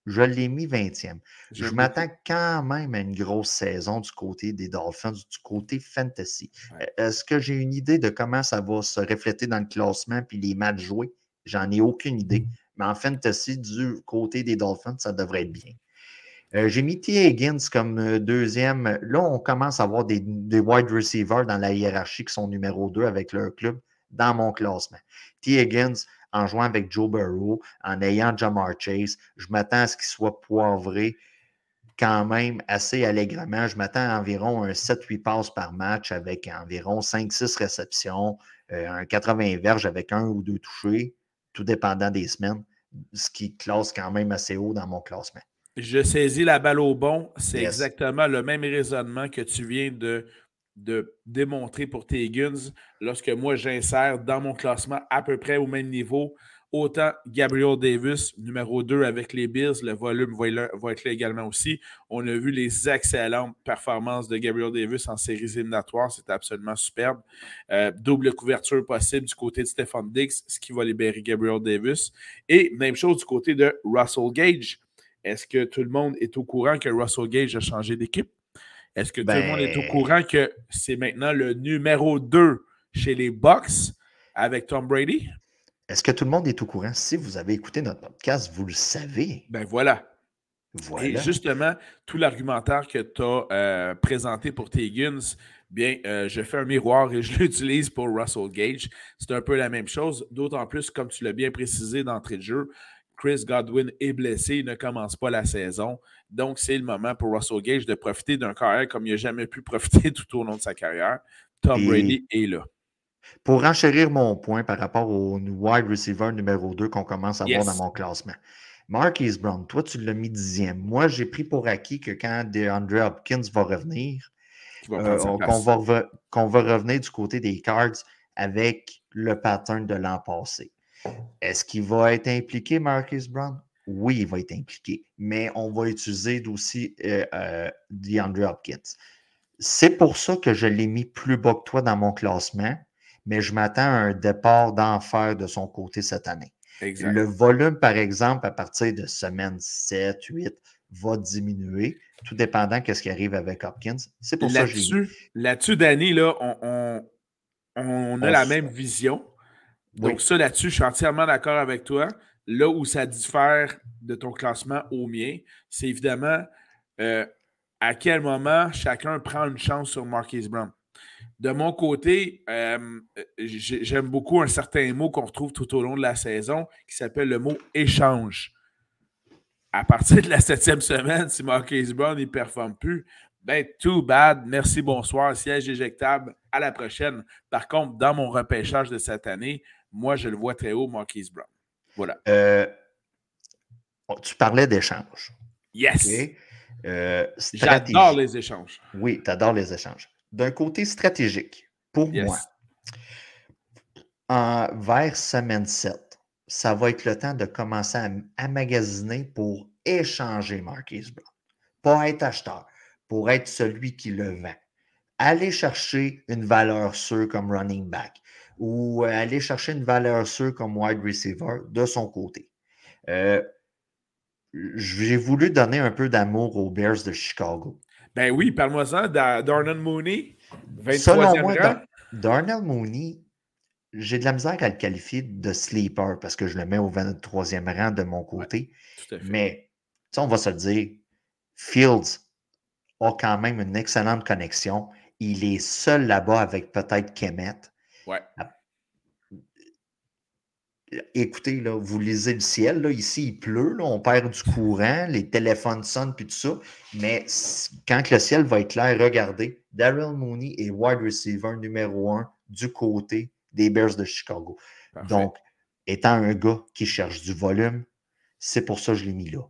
je l'ai mis 20e. Je m'attends quand même à une grosse saison du côté des Dolphins, du côté fantasy. E, est-ce que j'ai une idée de comment ça va se refléter dans le classement puis les matchs joués? J'en ai aucune idée. Mmh. Mais en fantasy, du côté des Dolphins, ça devrait être bien. Euh, j'ai mis T. Higgins comme euh, deuxième. Là, on commence à avoir des, wide receivers dans la hiérarchie qui sont numéro 2 avec leur club dans mon classement. T. Higgins, en jouant avec Joe Burrow, en ayant Jamar Chase, je m'attends à ce qu'il soit poivré quand même assez allègrement. Je m'attends à environ un 7-8 passes par match avec environ 5-6 réceptions, euh, un 80 verges avec un ou deux touchés, tout dépendant des semaines, ce qui classe quand même assez haut dans mon classement. Je saisis la balle au bon. C'est exactement le même raisonnement que tu viens de, de démontrer pour tes guns lorsque moi j'insère dans mon classement à peu près au même niveau. Autant Gabriel Davis, numéro 2 avec les Bills, le volume va, être là également aussi. On a vu les excellentes performances de Gabriel Davis en séries éliminatoires, c'était absolument superbe. Euh, double couverture possible du côté de Stephen Diggs, ce qui va libérer Gabriel Davis. Et même chose du côté de Russell Gage. Est-ce que tout le monde est au courant que Russell Gage a changé d'équipe? Est-ce que tout le monde est au ben courant que c'est maintenant le numéro 2 chez les Bucks avec Tom Brady? Est-ce que tout le monde est au courant? Si vous avez écouté notre podcast, vous le savez. Ben voilà. Voilà. Et justement, tout l'argumentaire que tu as euh, présenté pour tes Guns, bien, euh, je fais un miroir et je l'utilise pour Russell Gage. C'est un peu la même chose, d'autant plus, comme tu l'as bien précisé d'entrée de jeu, Chris Godwin est blessé, il ne commence pas la saison. Donc, c'est le moment pour Russell Gage de profiter d'un carrière comme il n'a jamais pu profiter tout au long de sa carrière. Tom Brady est là. Pour enchérir mon point par rapport au wide receiver numéro 2 qu'on commence à voir dans mon classement. Marquise Brown, toi, tu l'as mis dixième. Moi, j'ai pris pour acquis que quand DeAndre Hopkins va revenir, euh, qu'on va, va revenir du côté des Cards avec le pattern de l'an passé. Est-ce qu'il va être impliqué, Marcus Brown? Oui, il va être impliqué, mais on va utiliser aussi euh, euh, DeAndre Hopkins. C'est pour ça que je l'ai mis plus bas que toi dans mon classement, mais je m'attends à un départ d'enfer de son côté cette année. Le volume, par exemple, à partir de semaine 7, 8, va diminuer, tout dépendant de ce qui arrive avec Hopkins. C'est pour ça que Là-dessus, Danny, là, on, on a la même vision. Donc, ça là-dessus, je suis entièrement d'accord avec toi. Là où ça diffère de ton classement au mien, c'est évidemment euh, à quel moment chacun prend une chance sur Marquise Brown. De mon côté, euh, j'aime beaucoup un certain mot qu'on retrouve tout au long de la saison qui s'appelle le mot échange. À partir de la septième semaine, si Marquise Brown ne performe plus, ben, too bad. Merci, bonsoir. Siège éjectable. À la prochaine. Par contre, dans mon repêchage de cette année, moi, je le vois très haut, Marquise Brown. Voilà. Euh, tu parlais d'échanges. Yes. Euh, J'adore les échanges. Oui, tu adores les échanges. D'un côté stratégique, pour moi, en, vers semaine 7, ça va être le temps de commencer à, magasiner pour échanger Marquise Brown. Pas être acheteur, pour être celui qui le vend. aller chercher une valeur sûre comme running back ou aller chercher une valeur sûre comme wide receiver de son côté. Euh, j'ai voulu donner un peu d'amour aux Bears de Chicago. Ben oui, parle-moi ça, Darnell Mooney, 23e rang. Darnell Mooney, j'ai de la misère à le qualifier de sleeper parce que je le mets au 23e rang de mon côté. Mais, on va se dire, Fields a quand même une excellente connexion. Il est seul là-bas avec peut-être Kemet. Ouais. Écoutez, là, vous lisez le ciel, là, ici il pleut, on perd du courant, les téléphones sonnent puis tout ça. Mais quand le ciel va être clair, regardez, Daryl Mooney est wide receiver numéro un du côté des Bears de Chicago. Donc, étant un gars qui cherche du volume, c'est pour ça que je l'ai mis là.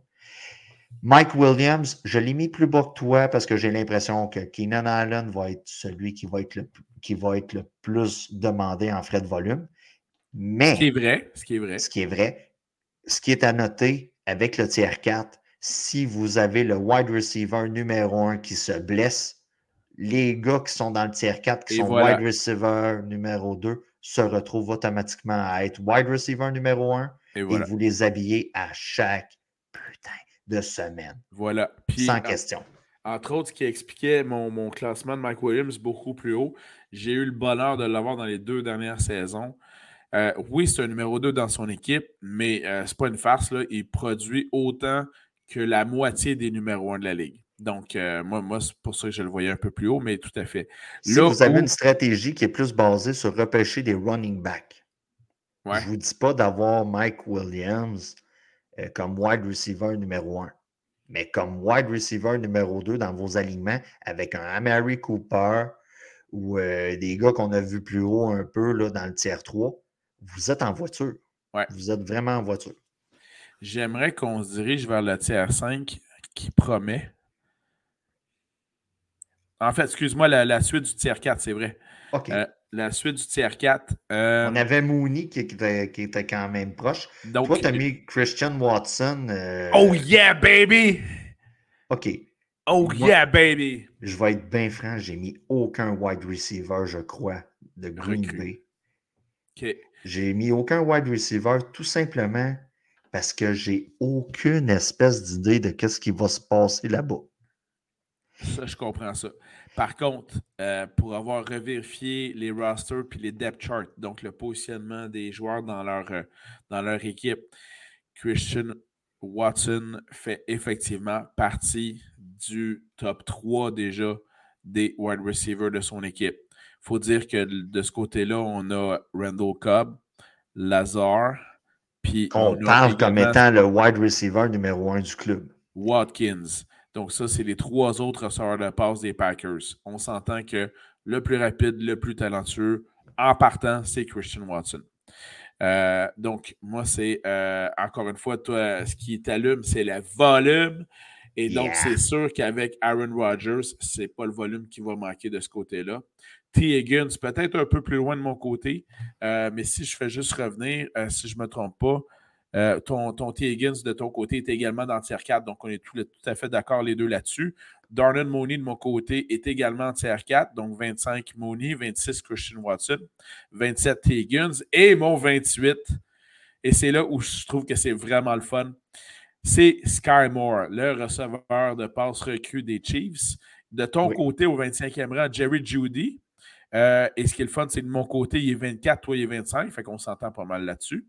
Mike Williams, je l'ai mis plus bas que toi parce que j'ai l'impression que Keenan Allen va être celui qui va être, le, qui va être le plus demandé en frais de volume. Mais. Ce qui est vrai. Ce qui est vrai. Ce qui est vrai. Ce qui est à noter avec le tiers 4, si vous avez le wide receiver numéro 1 qui se blesse, les gars qui sont dans le tiers 4, qui sont wide receiver numéro 2, se retrouvent automatiquement à être wide receiver numéro 1 et, vous les habillez à chaque putain de semaine. Voilà. Sans question. Entre autres, ce qui expliquait mon, classement de Mike Williams beaucoup plus haut, j'ai eu le bonheur de l'avoir dans les deux dernières saisons. Euh, oui, c'est un numéro 2 dans son équipe, mais ce euh, c'est pas une farce. Là. Il produit autant que la moitié des numéros 1 de la ligue. Donc, euh, moi, moi c'est pour ça que je le voyais un peu plus haut, mais tout à fait. Si vous avez une stratégie qui est plus basée sur repêcher des running backs, je ne vous dis pas d'avoir Mike Williams euh, comme wide receiver numéro un, mais comme wide receiver numéro 2 dans vos alignements avec un Amari Cooper ou euh, des gars qu'on a vus plus haut un peu là, dans le tiers 3, vous êtes en voiture. Vous êtes vraiment en voiture. J'aimerais qu'on se dirige vers le tiers 5 qui promet. En fait, excuse-moi, la, suite du tiers 4, c'est vrai. OK. Euh, la suite du tiers 4. Euh, On avait Mooney qui était, qui était, quand même proche. Donc, Toi, tu as mis Christian Watson. Euh, oh yeah, baby! OK. Oh yeah, baby! Je vais être bien franc, j'ai mis aucun wide receiver, je crois, de Green Bay. J'ai mis aucun wide receiver tout simplement parce que j'ai aucune espèce d'idée de qu'est-ce qui va se passer là-bas. Ça, je comprends ça. Par contre, euh, pour avoir revérifié les rosters puis les depth charts, donc le positionnement des joueurs dans leur, euh, dans leur équipe, Christian Watson fait effectivement partie du top 3 déjà des wide receivers de son équipe. Il faut dire que de ce côté-là, on a Randall Cobb, Lazar, puis. On, parle comme étant le wide receiver numéro un du club. Watkins. Donc, ça, c'est les trois autres receveurs de passe des Packers. On s'entend que le plus rapide, le plus talentueux, en partant, c'est Christian Watson. Euh, donc, moi, c'est euh, encore une fois, toi, ce qui t'allume, c'est le volume. Et donc, c'est sûr qu'avec Aaron Rodgers, c'est pas le volume qui va manquer de ce côté-là. T. Higgins, peut-être un peu plus loin de mon côté, euh, mais si je fais juste revenir, si je ne me trompe pas, euh, ton, ton T. Higgins de ton côté est également dans tier 4, donc on est tout, à fait d'accord les deux là-dessus. Darnell Mooney de mon côté est également en tier 4, donc 25 Mooney, 26 Christian Watson, 27 T. Higgins et mon 28. Et c'est là où je trouve que c'est vraiment le fun. C'est Sky Moore, le receveur de passe recrue des Chiefs. De ton côté, au 25e rang, Jerry Judy. Euh, et ce qui est le fun, c'est de mon côté, il est 24, toi, il est 25. Fait qu'on s'entend pas mal là-dessus.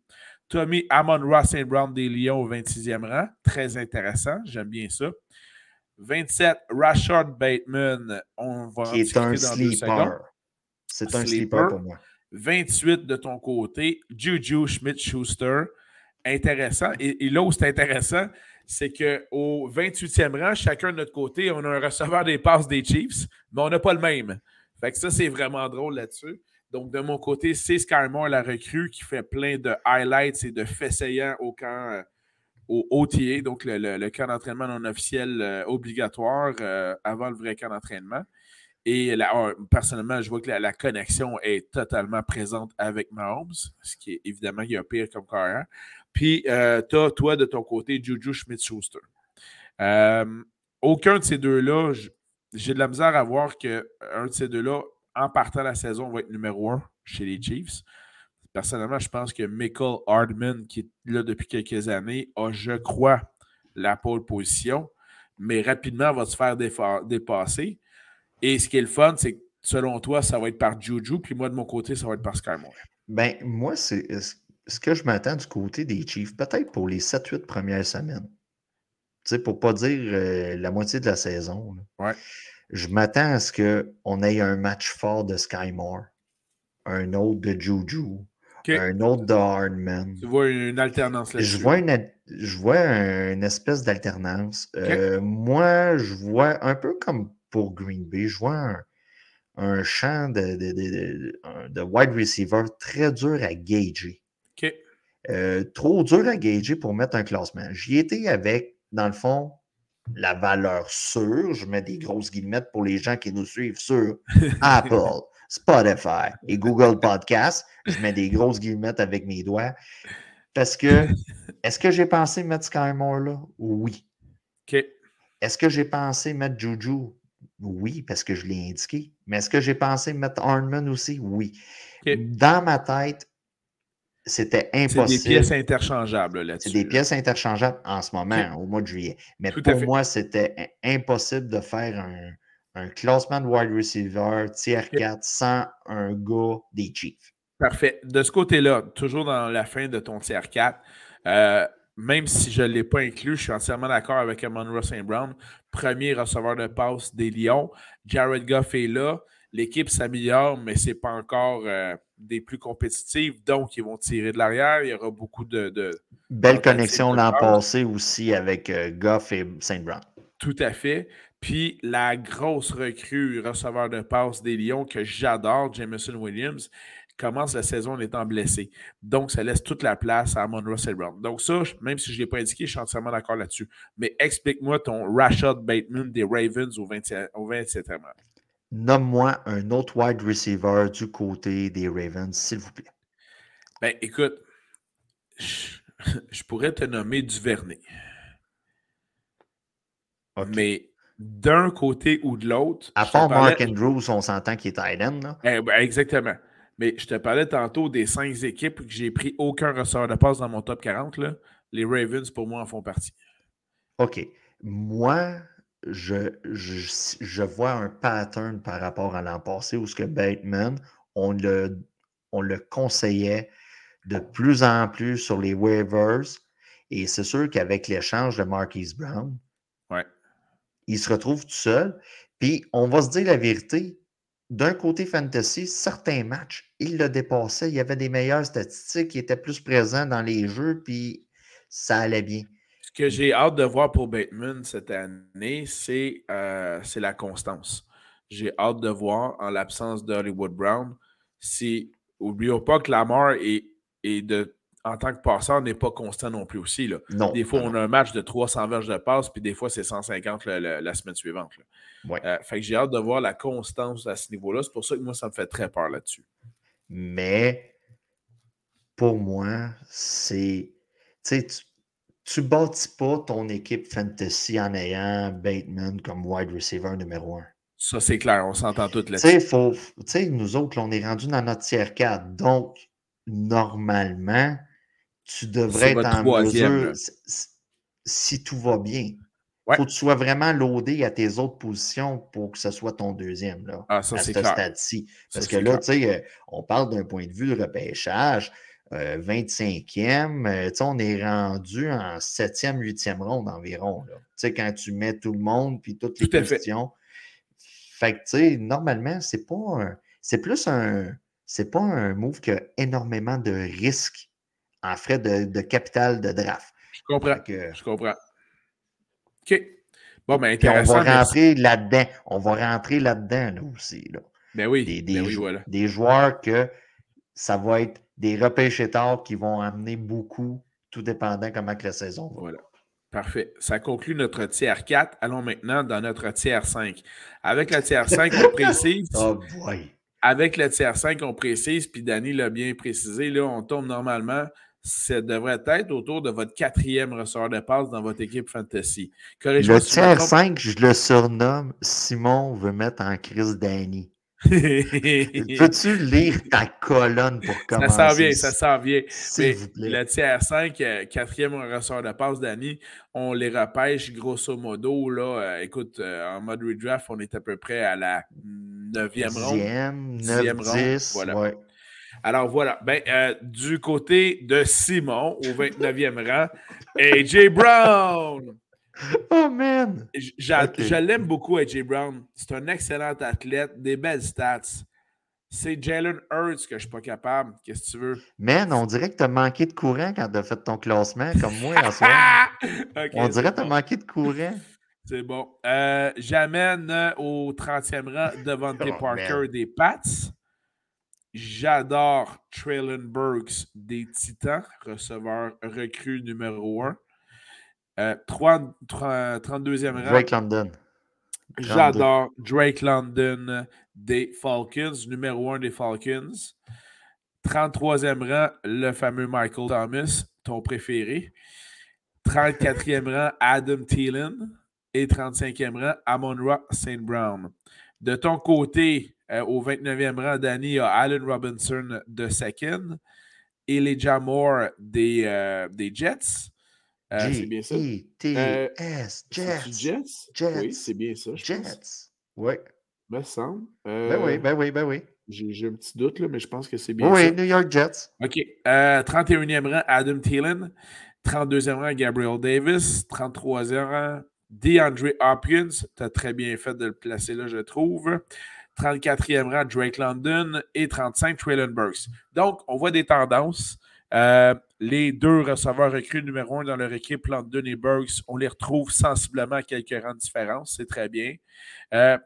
Tommy Amon Ross St. Brown des Lions au 26e rang. Très intéressant. J'aime bien ça. 27, Rashard Bateman. On va Qui est un sleeper. C'est un sleeper pour moi. 28 de ton côté, Juju Schmidt-Schuster. Intéressant. Et, là où c'est intéressant, c'est qu'au 28e rang, chacun de notre côté, on a un receveur des passes des Chiefs, mais on n'a pas le même. Fait que ça, c'est vraiment drôle là-dessus. Donc, de mon côté, c'est Skymore, la recrue, qui fait plein de highlights et de faits saillants au camp, euh, au OTA, donc le, camp d'entraînement non officiel euh, obligatoire euh, avant le vrai camp d'entraînement. Et là, personnellement, je vois que la, connexion est totalement présente avec Mahomes, ce qui est évidemment il y a pire comme carrière. Puis, as, toi, de ton côté, Juju Schmidt-Schuster. aucun de ces deux-là, j'ai de la misère à voir qu'un de ces deux-là, en partant la saison, va être numéro un chez les Chiefs. Personnellement, je pense que Michael Hardman, qui est là depuis quelques années, a, je crois, la pole position, mais rapidement va se faire dépasser. Et ce qui est le fun, c'est que selon toi, ça va être par Juju, puis moi, de mon côté, ça va être par Sky Moore. Ben, moi, c'est ce que je m'attends du côté des Chiefs, peut-être pour les 7-8 premières semaines. Tu sais, pour pas dire euh, la moitié de la saison. Ouais. Je m'attends à ce qu'on ait un match fort de Sky Moore, un autre de Juju, un autre de Hardman. Tu vois une alternance là Je vois une, je vois une espèce d'alternance. Euh, moi, je vois un peu comme pour Green Bay, je vois un, champ de, de, wide receiver très dur à gager. Euh, trop dur à gager pour mettre un classement. J'y étais avec, dans le fond, la valeur sûre. Je mets des grosses guillemettes pour les gens qui nous suivent sur Apple, Spotify et Google Podcast. Je mets des grosses guillemettes avec mes doigts. Parce que, est-ce que j'ai pensé mettre Sky Moore là? Oui. Est-ce que j'ai pensé mettre Juju? Oui, parce que je l'ai indiqué. Mais est-ce que j'ai pensé mettre Arnman aussi? Oui. Dans ma tête, c'était impossible. C'est des pièces interchangeables là-dessus. C'est des pièces interchangeables en ce moment, au mois de juillet. Mais pour moi, c'était impossible de faire un, classement de wide receiver tier 4 sans un gars des Chiefs. Parfait. De ce côté-là, toujours dans la fin de ton tier 4, euh, même si je ne l'ai pas inclus, je suis entièrement d'accord avec Monroe St. Brown, premier receveur de passe des Lions. Jared Goff est là. L'équipe s'améliore, mais ce n'est pas encore euh, des plus compétitives. Donc, ils vont tirer de l'arrière. Il y aura beaucoup de. Belle connexion l'an passé aussi avec euh, Goff et St. Brown. Tout à fait. Puis la grosse recrue receveur de passe des Lions que j'adore, Jameson Williams, commence la saison en étant blessé. Donc, ça laisse toute la place à Monroe Brown. Donc, ça, même si je ne l'ai pas indiqué, je suis entièrement d'accord là-dessus. Mais explique-moi ton Rashad Bateman des Ravens au, 27, au 27e Nomme-moi un autre wide receiver du côté des Ravens, s'il vous plaît. Ben, écoute, je, pourrais te nommer Duvernay. Mais d'un côté ou de l'autre. À part Mark Andrews, on s'entend qu'il est Titan. Là. Eh, ben, exactement. Mais je te parlais tantôt des cinq équipes que j'ai pris aucun ressort de passe dans mon top 40. Là. Les Ravens, pour moi, en font partie. OK. Moi, je, je, vois un pattern par rapport à l'an passé où ce que Bateman, on le, on le conseillait de plus en plus sur les waivers. Et c'est sûr qu'avec l'échange de Marquise Brown, ouais. il se retrouve tout seul. Puis on va se dire la vérité, d'un côté fantasy, certains matchs, il le dépassait. Il y avait des meilleures statistiques, il était plus présent dans les jeux, puis ça allait bien. Que j'ai hâte de voir pour Bateman cette année, c'est euh, la constance. J'ai hâte de voir, en l'absence de Hollywood Brown, si. Oublions pas que Lamar est, est de en tant que passeur, n'est pas constant non plus aussi. Là. Des fois, on a un match de 300 verges de passe, puis des fois, c'est 150 la semaine suivante. Euh, fait que j'ai hâte de voir la constance à ce niveau-là. C'est pour ça que moi, ça me fait très peur là-dessus. Mais pour moi, c'est. Tu tu bâtis pas ton équipe fantasy en ayant Bateman comme wide receiver numéro un. Ça, c'est clair, on s'entend tout là-dessus. Tu sais, nous autres, on est rendu dans notre tiers 4. Donc, normalement, tu devrais être en mesure, si tout va bien. Il faut que tu sois vraiment loadé à tes autres positions pour que ce soit ton deuxième là, ah, ça, à ce stade-ci. Parce que là, tu sais, euh, on parle d'un point de vue de repêchage. 25e, euh, euh, on est rendu en 7e, 8e ronde environ. Quand tu mets tout le monde puis toutes les questions. Fait. que, normalement, c'est pas C'est plus un. C'est pas un move qui a énormément de risques en frais de, capital de draft. Je comprends. je comprends. OK. Bon, ben, intéressant. on va rentrer là-dedans. On va rentrer là-dedans, là aussi. Là. Ben oui. Des, ben oui, des joueurs que ça va être des repêchés tard qui vont amener beaucoup, tout dépendant comment que la saison va. Voilà. Parfait. Ça conclut notre tiers 4. Allons maintenant dans notre tiers 5. Avec la tiers 5, on précise. oh boy. Avec le tiers 5, on précise, puis Danny l'a bien précisé, là, on tombe normalement ça devrait être autour de votre quatrième receveur de passe dans votre équipe fantasy. Le tiers 5, je le surnomme Simon veut mettre en crise Danny. Peux-tu lire ta colonne pour commencer? Ça sent bien, ça sent bien. Mais le tiers 5, euh, quatrième ressort de passe d'Annie, on les repêche grosso modo. Là, euh, écoute, euh, en mode redraft, on est à peu près à la neuvième ronde. Dixième, ronde. Voilà. Alors voilà, ben, du côté de Simon, au 29e rang, AJ Brown. Oh man! Je l'aime beaucoup, AJ Brown. C'est un excellent athlète, des belles stats. C'est Jalen Hurts que je suis pas capable. Qu'est-ce que tu veux? Man, on dirait que tu as manqué de courant quand tu as fait ton classement, comme moi en soir. on dirait que tu as manqué de courant. C'est bon. Euh, j'amène au 30e rang Devante oh, Parker des Pats. J'adore Traylon Burks des Titans, receveur recrue numéro 1. 32e euh, rang. Drake London. J'adore Drake London des Falcons, numéro 1 des Falcons. 33e rang, le fameux Michael Thomas, ton préféré. 34e rang, Adam Thielen. Et 35e rang, Amon-Ra St. Brown. De ton côté, euh, au 29e rang, Danny a Allen Robinson de second. Et les Moore des, euh, des Jets. Euh, c'est bien ça. Euh, S, Jets. Jets? Oui, c'est bien ça. Jets. Oui. Me semble. ben oui, ben oui, ben oui. J'ai un petit doute, là, mais je pense que c'est bien oui, ça. Oui, New York Jets. OK. 31e rang, Adam Thielen. 32e rang, Gabriel Davis. 33e rang, DeAndre Hopkins. Tu as très bien fait de le placer là, je trouve. 34e rang, Drake London. Et 35, Traylon Burks. Donc, on voit des tendances. Euh, les deux receveurs recrues numéro un dans leur équipe, London et Burks, on les retrouve sensiblement à quelques rangs de différence. C'est très bien. Euh,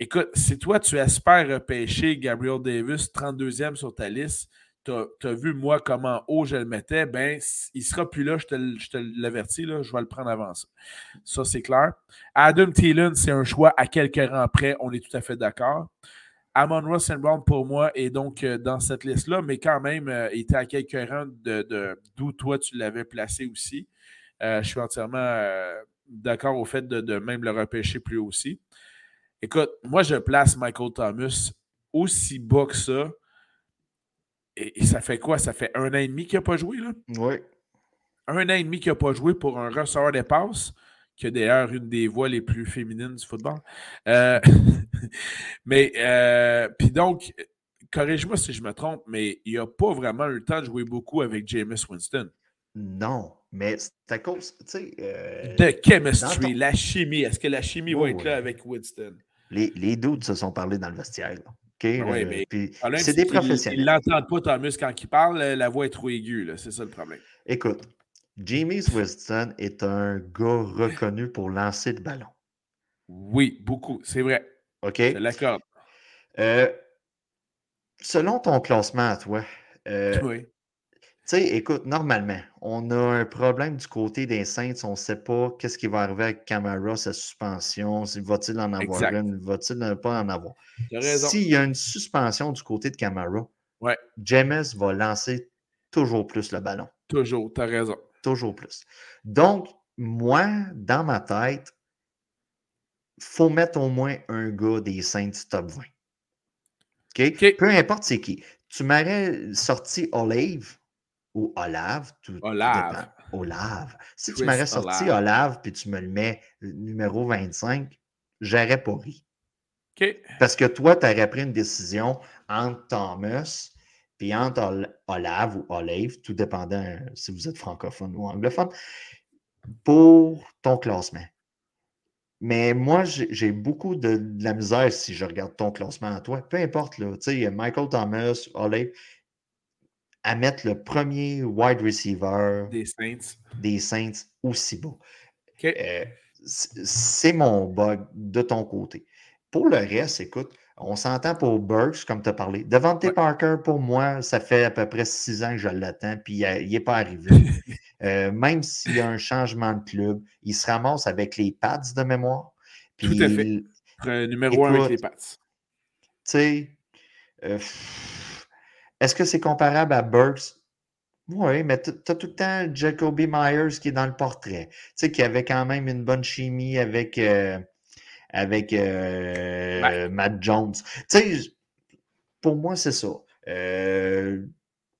écoute, si toi, tu espères repêcher Gabriel Davis, 32e sur ta liste, tu as, vu moi comment haut je le mettais, ben, il sera plus là, je te, l'avertis, je vais le prendre avant ça. Ça, c'est clair. Adam Thielen, c'est un choix à quelques rangs près, on est tout à fait d'accord. Amon Ross Brown, pour moi, est donc euh, dans cette liste-là, mais quand même, euh, il était à quelques rangs de, d'où toi tu l'avais placé aussi. Euh, je suis entièrement d'accord au fait de, même le repêcher plus haut aussi. Écoute, moi, je place Michael Thomas aussi bas que ça. Et, ça fait quoi? Ça fait un an et demi qu'il n'a pas joué, là? Oui. Un an et demi qu'il n'a pas joué pour un receveur des passes qui a d'ailleurs une des voix les plus féminines du football. Euh, mais, euh, puis donc, corrige-moi si je me trompe, mais il n'a pas vraiment eu le temps de jouer beaucoup avec Jameis Winston. Non, mais c'est à cause, tu sais. Euh, de chemistry, la chimie. Est-ce que la chimie va être là avec Winston? Les, les doutes se sont parlé dans le vestiaire. OK? Ah oui, mais c'est des professionnels. Ils l'entendent pas, Thomas, quand il parle. La voix est trop aiguë. C'est ça le problème. Écoute, James Winston est un gars reconnu pour lancer le ballon. Oui, beaucoup, c'est vrai. OK? Je l'accorde. Euh, selon ton classement à toi, euh, oui. Tu sais, écoute, normalement, on a un problème du côté des Saints. On ne sait pas qu'est-ce qui va arriver avec Camara, sa suspension. Va-t-il en avoir une? Va-t-il ne pas en avoir? S'il y a une suspension du côté de Camara, ouais. James va lancer toujours plus le ballon. Toujours, tu as raison. Toujours plus. Donc, moi, dans ma tête, il faut mettre au moins un gars des Saints top 20. OK? Peu importe c'est qui. Tu m'aurais sorti Olive ou Olave. Tout, Olave. Olave. Si tu m'aurais sorti Olave puis tu me le mets numéro 25, j'aurais pas ri. OK. Parce que toi, tu aurais pris une décision entre Thomas puis entre Olave ou Olive, tout dépendant euh, si vous êtes francophone ou anglophone, pour ton classement. Mais moi, j'ai beaucoup de, la misère si je regarde ton classement à toi. Peu importe, là, tu sais, Michael Thomas, Olive, à mettre le premier wide receiver des Saints, des Saints aussi. Euh, c'est mon bug de ton côté. Pour le reste, écoute, on s'entend pour Burks, comme tu as parlé. Devant ouais. Parker, pour moi, ça fait à peu près six ans que je l'attends, puis il n'est pas arrivé. Euh, même s'il y a un changement de club, il se ramasse avec les pads de mémoire. Tout à fait. numéro un avec les pads. Tu sais, euh, est-ce que c'est comparable à Burks? Oui, mais tu as tout le temps Jacoby Myers qui est dans le portrait. Tu sais, qui avait quand même une bonne chimie avec, euh, avec euh, Matt Jones. Tu sais, pour moi, c'est ça. Euh,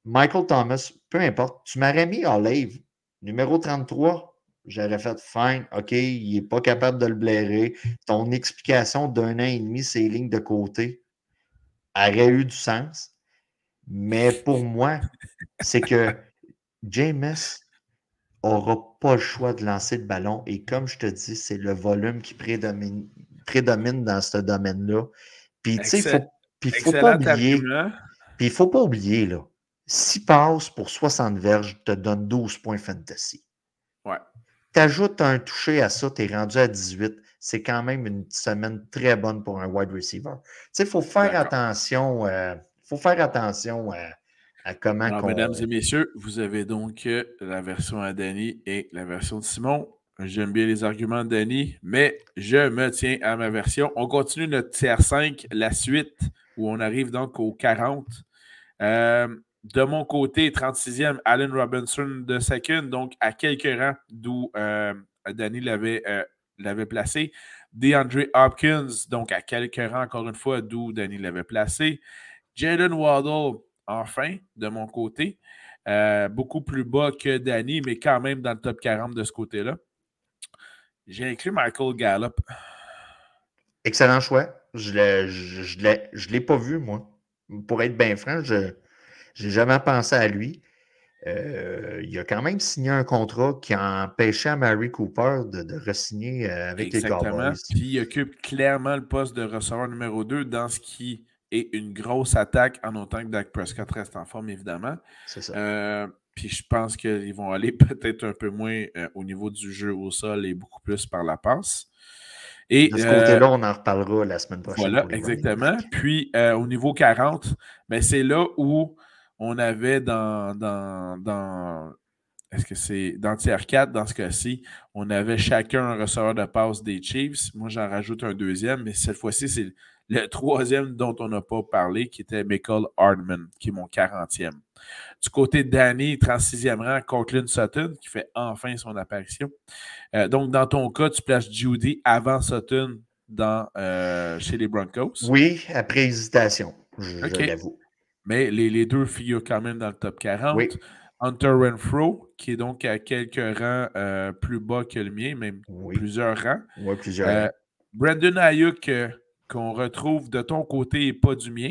Michael Thomas, peu importe, tu m'aurais mis Olive, numéro 33, j'aurais fait fine, OK, il n'est pas capable de le blairer. Ton explication d'un an et demi, ces lignes de côté, aurait eu du sens. Mais pour moi, c'est que James n'aura pas le choix de lancer le ballon. Et comme je te dis, c'est le volume qui prédomine, prédomine dans ce domaine-là. Puis, tu sais, il ne faut, pas oublier. Puis, il faut pas oublier, là. 6 passes pour 60 verges te donne 12 points fantasy. Ouais. Tu ajoutes un touché à ça, tu es rendu à 18. C'est quand même une semaine très bonne pour un wide receiver. Tu sais, il faut faire attention. Euh, faut faire attention à, comment. Alors, mesdames et messieurs, vous avez donc euh, la version à Danny et la version de Simon. J'aime bien les arguments de Danny, mais je me tiens à ma version. On continue notre tiers 5, la suite, où on arrive donc au 40. Euh, de mon côté, 36e, Allen Robinson de second, donc à quelques rangs d'où euh, Danny l'avait placé. DeAndre Hopkins, donc à quelques rangs, encore une fois, d'où Danny l'avait placé. Jalen Waddle, enfin, de mon côté. Euh, beaucoup plus bas que Danny, mais quand même dans le top 40 de ce côté-là. J'ai inclus Michael Gallup. Excellent choix. Je ne l'ai pas vu, moi. Pour être bien franc, je n'ai jamais pensé à lui. Euh, il a quand même signé un contrat qui a empêché à Mary Cooper de, de re-signer euh, avec les Cowboys. Puis il occupe clairement le poste de receveur numéro 2 dans ce qui et une grosse attaque en autant que Dak Prescott reste en forme, évidemment. C'est ça. Euh, puis je pense qu'ils vont aller peut-être un peu moins euh, au niveau du jeu au sol et beaucoup plus par la passe. Et, de ce côté-là, euh, on en reparlera la semaine prochaine. Voilà, exactement. Puis au niveau 40, ben, c'est là où on avait dans, dans, dans est-ce que c'est dans tiers 4, dans ce cas-ci, on avait chacun un receveur de passe des Chiefs. Moi, j'en rajoute un deuxième, mais cette fois-ci, c'est le troisième dont on n'a pas parlé, qui était Michael Hardman, qui est mon 40e. Du côté de Danny, 36e rang, Cortland Sutton, qui fait enfin son apparition. Euh, donc, dans ton cas, tu places Judy avant Sutton dans, euh, chez les Broncos. Oui, après hésitation, je, l'avoue. Mais les, deux figurent quand même dans le top 40. Hunter Renfro, qui est donc à quelques rangs euh, plus bas que le mien, même plusieurs rangs. Oui, plusieurs rangs. Brandon Ayuk, qu'on retrouve de ton côté et pas du mien.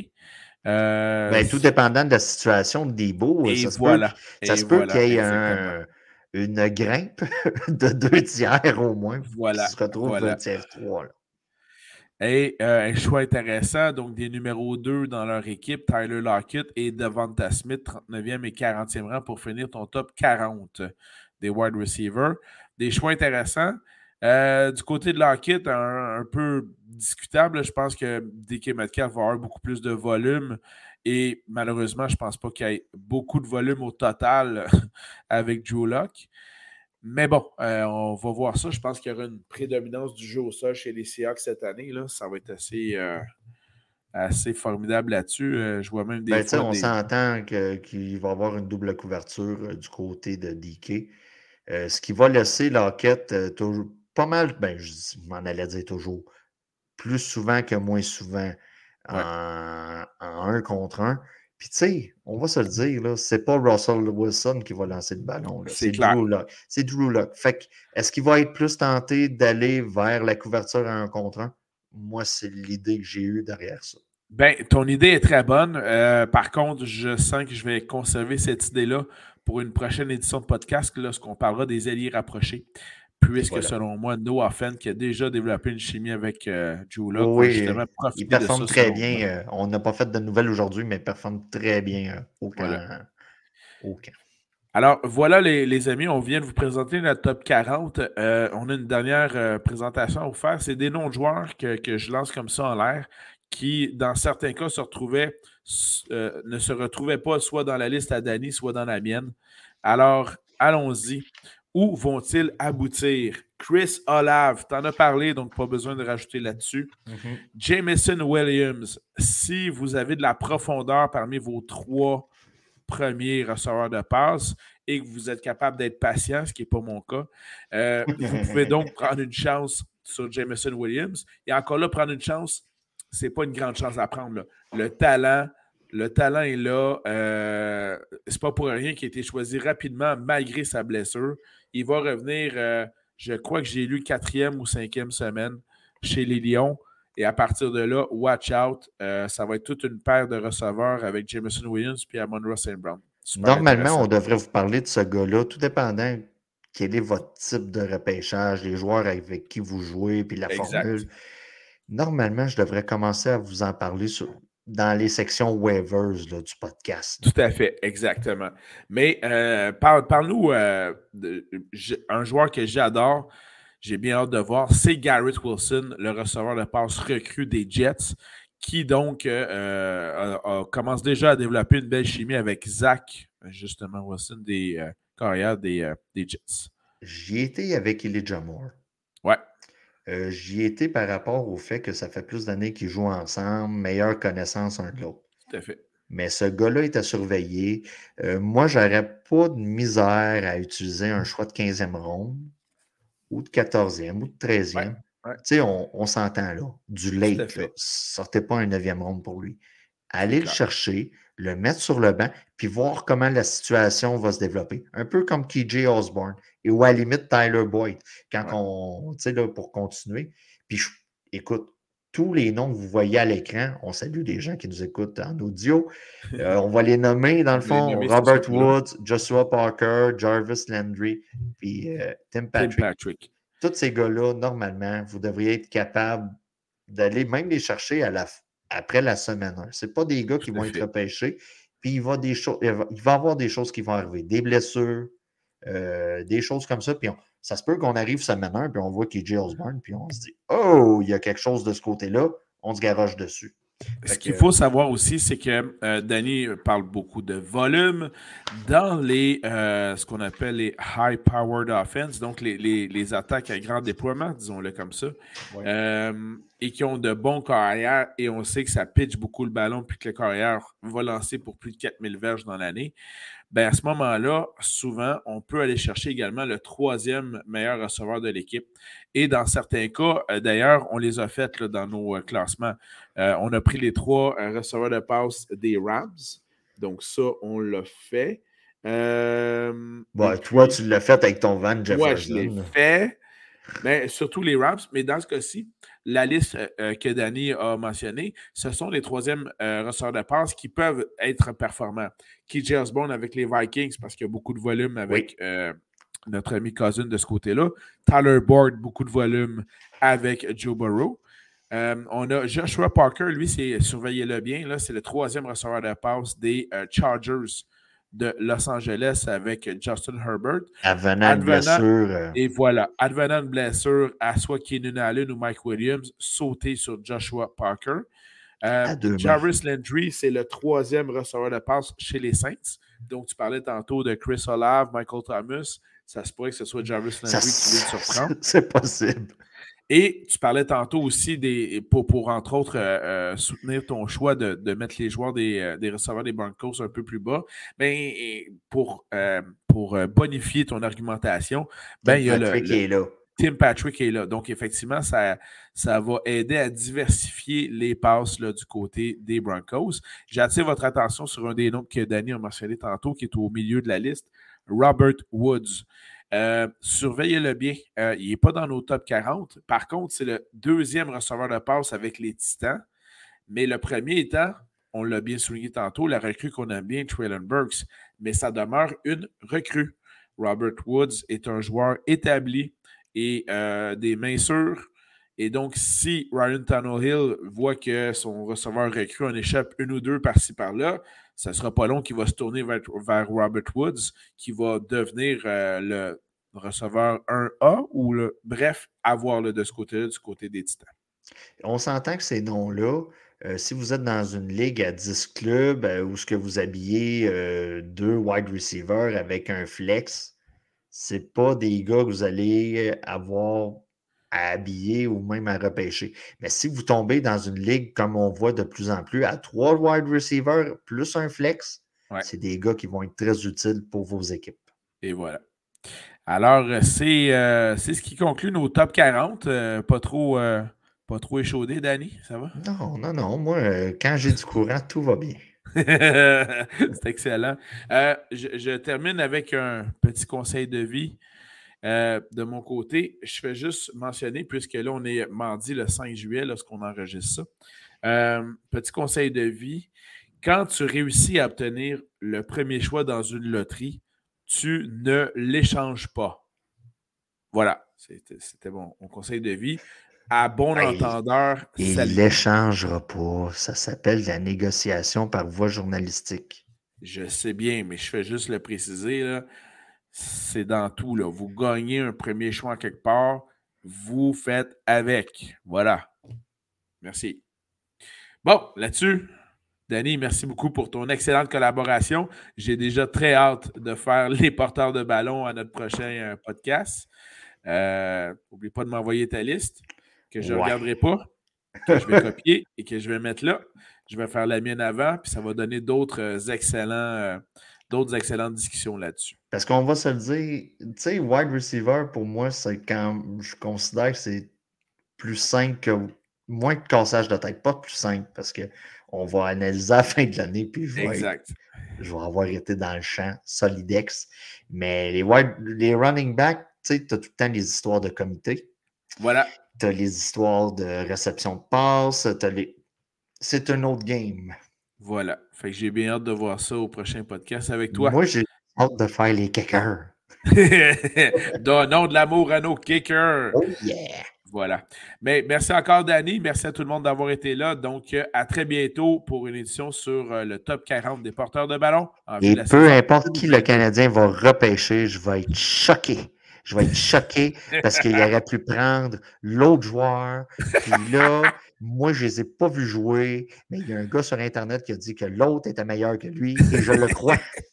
Euh, ben, tout dépendant de la situation de Debo, ça se voilà. peut, ça se peut qu'il y ait une grimpe de deux tiers au moins. Voilà. Qui se retrouve voilà. tiers 3. Et euh, un choix intéressant, donc des numéros 2 dans leur équipe, Tyler Lockett et Devonta Smith, 39e et 40e rang pour finir ton top 40 des wide receivers. Des choix intéressants. Euh, du côté de Lockett, un, peu discutable. Je pense que DK Metcalf va avoir beaucoup plus de volume. Et malheureusement, je ne pense pas qu'il y ait beaucoup de volume au total avec Joe Locke. Mais bon, euh, on va voir ça. Je pense qu'il y aura une prédominance du jeu au sol chez les Seahawks cette année. Là. Ça va être assez, euh, assez formidable là-dessus. je vois même des. Ben, on s'entend qu'il va y avoir une double couverture du côté de DK. ce qui va laisser Lockett toujours pas mal, ben, je m'en allais dire toujours, plus souvent que moins souvent en, un contre un. Puis, tu sais, on va se le dire, là, c'est pas Russell Wilson qui va lancer le ballon. C'est Drew Lock. C'est Drew Lock. Fait que, est-ce qu'il va être plus tenté d'aller vers la couverture à un contre un? Moi, c'est l'idée que j'ai eue derrière ça. Ben, ton idée est très bonne. Euh, par contre, je sens que je vais conserver cette idée-là pour une prochaine édition de podcast lorsqu'on parlera des alliés rapprochés puisque selon moi, Noah Fenn, qui a déjà développé une chimie avec euh, oui, il performe très bien. Euh, on n'a pas fait de nouvelles aujourd'hui, mais il performe très bien euh, au, camp, Alors, voilà, les, amis, on vient de vous présenter notre top 40. Euh, on a une dernière présentation à vous faire. C'est des noms de joueurs que, que, je lance comme ça en l'air, qui, dans certains cas, se retrouvaient, ne se retrouvaient pas soit dans la liste à Danny, soit dans la mienne. Alors, allons-y. Où vont-ils aboutir? Chris Olave, tu en as parlé, donc pas besoin de rajouter là-dessus. Mm-hmm. Jameson Williams, si vous avez de la profondeur parmi vos trois premier receveur de passe et que vous êtes capable d'être patient, ce qui n'est pas mon cas, euh, vous pouvez donc prendre une chance sur Jameson Williams. Et encore là, prendre une chance, ce n'est pas une grande chance à prendre. Le talent, le talent est là. Euh, c'est pas pour rien qu'il a été choisi rapidement malgré sa blessure. Il va revenir, euh, je crois que j'ai lu quatrième ou cinquième semaine chez les Lions. Et à partir de là, watch out. Euh, ça va être toute une paire de receveurs avec Jameson Williams puis Amon St. Brown. Normalement, on devrait vous parler de ce gars-là, tout dépendant quel est votre type de repêchage, les joueurs avec qui vous jouez, puis la formule. Normalement, je devrais commencer à vous en parler dans les sections waivers du podcast. Tout à fait, exactement. Mais euh, parle-nous euh, d'un joueur que j'adore, j'ai bien hâte de voir, c'est Garrett Wilson, le receveur de passe recrue des Jets, qui donc euh, commence déjà à développer une belle chimie avec Zach, justement, Wilson, des carrière des, euh, des Jets. J'y étais avec Elijah Moore. Euh, j'y étais par rapport au fait que ça fait plus d'années qu'ils jouent ensemble, meilleure connaissance un de l'autre. Tout à fait. Mais ce gars-là est à surveiller. Euh, moi, j'aurais pas de misère à utiliser un choix de 15e ronde ou de 14e ou de 13e. Tu sais, on, s'entend là. Du late. Sortez pas un 9e ronde pour lui. Allez le chercher le mettre sur le banc, puis voir comment la situation va se développer. Un peu comme KJ Osborne et ou à la limite Tyler Boyd, quand on, tu sais, là, pour continuer. Puis, écoute, tous les noms que vous voyez à l'écran, on salue des gens qui nous écoutent en audio. Euh, on va les nommer, dans le fond, Robert Woods, Joshua Parker, Jarvis Landry, puis euh, Tim Patrick. Tous ces gars-là, normalement, vous devriez être capable d'aller même les chercher à la, après la semaine 1. Ce pas des gars qui vont être repêchés. Puis il va, des il va y avoir des choses qui vont arriver, des blessures, euh, des choses comme ça. Puis ça se peut qu'on arrive semaine 1, puis on voit qu'il est Osborne, puis on se dit Oh, il y a quelque chose de ce côté-là, on se garoche dessus. Ce qu'il faut savoir aussi, c'est que euh, Danny parle beaucoup de volume dans les euh, ce qu'on appelle les high-powered offense, donc les, attaques à grand déploiement, disons-le comme ça, euh, et qui ont de bons carrières, et on sait que ça pitch beaucoup le ballon, puis que le carrière va lancer pour plus de 4000 verges dans l'année. Ben, à ce moment-là, souvent, on peut aller chercher également le troisième meilleur receveur de l'équipe. Et dans certains cas, euh, d'ailleurs, on les a faites dans nos euh, classements. Euh, on a pris les trois receveurs de passe des Rams. Donc, ça, on l'a fait. bon, toi, tu l'as fait avec ton van Jefferson. Moi, je l'ai fait. Mais surtout les Rams. Mais dans ce cas-ci, la liste que Danny a mentionnée, ce sont les troisièmes receveurs de passe qui peuvent être performants. KJ Osborne avec les Vikings parce qu'il y a beaucoup de volume avec notre ami Cousin de ce côté-là. Tyler Board, beaucoup de volume avec Joe Burrow. Euh, on a Joshua Parker, lui, c'est surveillez-le bien, c'est le troisième receveur de passe des euh, Chargers de Los Angeles avec Justin Herbert. Advenant blessure. Euh. Et voilà, advenant blessure à soit Keenan Allen ou Mike Williams, sauter sur Joshua Parker. Jarvis Landry, c'est le troisième receveur de passe chez les Saints. Donc, tu parlais tantôt de Chris Olave, Michael Thomas ça se pourrait que ce soit Jarvis Landry qui vienne surprendre. C'est possible. Et tu parlais tantôt aussi des, pour, pour entre autres euh, euh, soutenir ton choix de, de, mettre les joueurs des, euh, des, receveurs des Broncos un peu plus bas. Ben, pour, pour bonifier ton argumentation, ben, il y a le, Tim Patrick est là. Donc, effectivement, ça, ça va aider à diversifier les passes là, du côté des Broncos. J'attire votre attention sur un des noms que Danny a mentionné tantôt, qui est au milieu de la liste. Robert Woods. Euh, surveillez-le bien. Euh, il n'est pas dans nos top 40. Par contre, c'est le deuxième receveur de passe avec les Titans. Mais le premier étant, on l'a bien souligné tantôt, la recrue qu'on aime bien, Traylon Burks. Mais ça demeure une recrue. Robert Woods est un joueur établi et euh, des mains sûres. Et donc, si Ryan Tannehill voit que son receveur recrue en échappe une ou deux par-ci par-là, ça ne sera pas long qu'il va se tourner vers, Robert Woods, qui va devenir le receveur 1A ou le, bref, avoir le de ce côté-là, du côté des Titans? On s'entend que ces noms-là, euh, si vous êtes dans une ligue à 10 clubs euh, où ce que vous habillez deux wide receivers avec un flex, c'est pas des gars que vous allez avoir à habiller ou même à repêcher. Mais si vous tombez dans une ligue comme on voit de plus en plus à trois wide receivers plus un flex, C'est des gars qui vont être très utiles pour vos équipes. Et voilà. Alors, c'est ce qui conclut nos top 40. pas trop. Pas trop échaudé, Danny, ça va? Non, non, non. Moi, quand j'ai du courant, tout va bien. c'est excellent. je, termine avec un petit conseil de vie. Euh, de mon côté, je fais juste mentionner, puisque là, on est mardi le 5 juillet lorsqu'on enregistre ça. Euh, petit conseil de vie. Quand tu réussis à obtenir le premier choix dans une loterie, tu ne l'échanges pas. Voilà, c'était mon, conseil de vie. À bon entendeur, il ne l'échangera pas. Ça s'appelle la négociation par voie journalistique. Je sais bien, mais je fais juste le préciser. C'est dans tout. Là. Vous gagnez un premier choix quelque part, vous faites avec. Voilà. Merci. Bon, là-dessus, Danny, merci beaucoup pour ton excellente collaboration. J'ai déjà très hâte de faire les porteurs de ballon à notre prochain euh, podcast. N'oublie euh, pas de m'envoyer ta liste, que je ne regarderai pas, que je vais copier et que je vais mettre là. Je vais faire la mienne avant, puis ça va donner d'autres euh, excellents d'autres excellentes discussions là-dessus. Parce qu'on va se le dire, tu sais, wide receiver, pour moi, c'est quand je considère que c'est plus simple que moins de cassage de tête, pas plus simple, parce qu'on va analyser à la fin de l'année, puis je vais, je vais avoir été dans le champ solidex. Mais les, wide, les running backs, tu sais, tu as tout le temps les histoires de comité. Voilà. Tu as les histoires de réception de passe, les... c'est un autre game. Voilà. Fait que j'ai bien hâte de voir ça au prochain podcast avec toi. Moi, j'ai hâte de faire les kickers. Donnons de l'amour à nos kickers. Oh yeah. Voilà. Mais merci encore, Danny. Merci à tout le monde d'avoir été là. Donc, euh, à très bientôt pour une édition sur euh, le top 40 des porteurs de ballon. Et peu importe qui le Canadien va repêcher, je vais être choqué. Je vais être choqué parce qu'il aurait pu prendre l'autre joueur. Puis là, moi, je ne les ai pas vus jouer, mais il y a un gars sur Internet qui a dit que l'autre était meilleur que lui, et je le crois.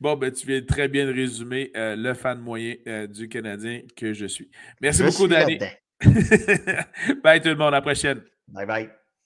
Bon, ben, tu viens très bien de résumer euh, le fan moyen euh, du Canadien que je suis. Merci beaucoup, Danny. bye tout le monde, à la prochaine. Bye bye.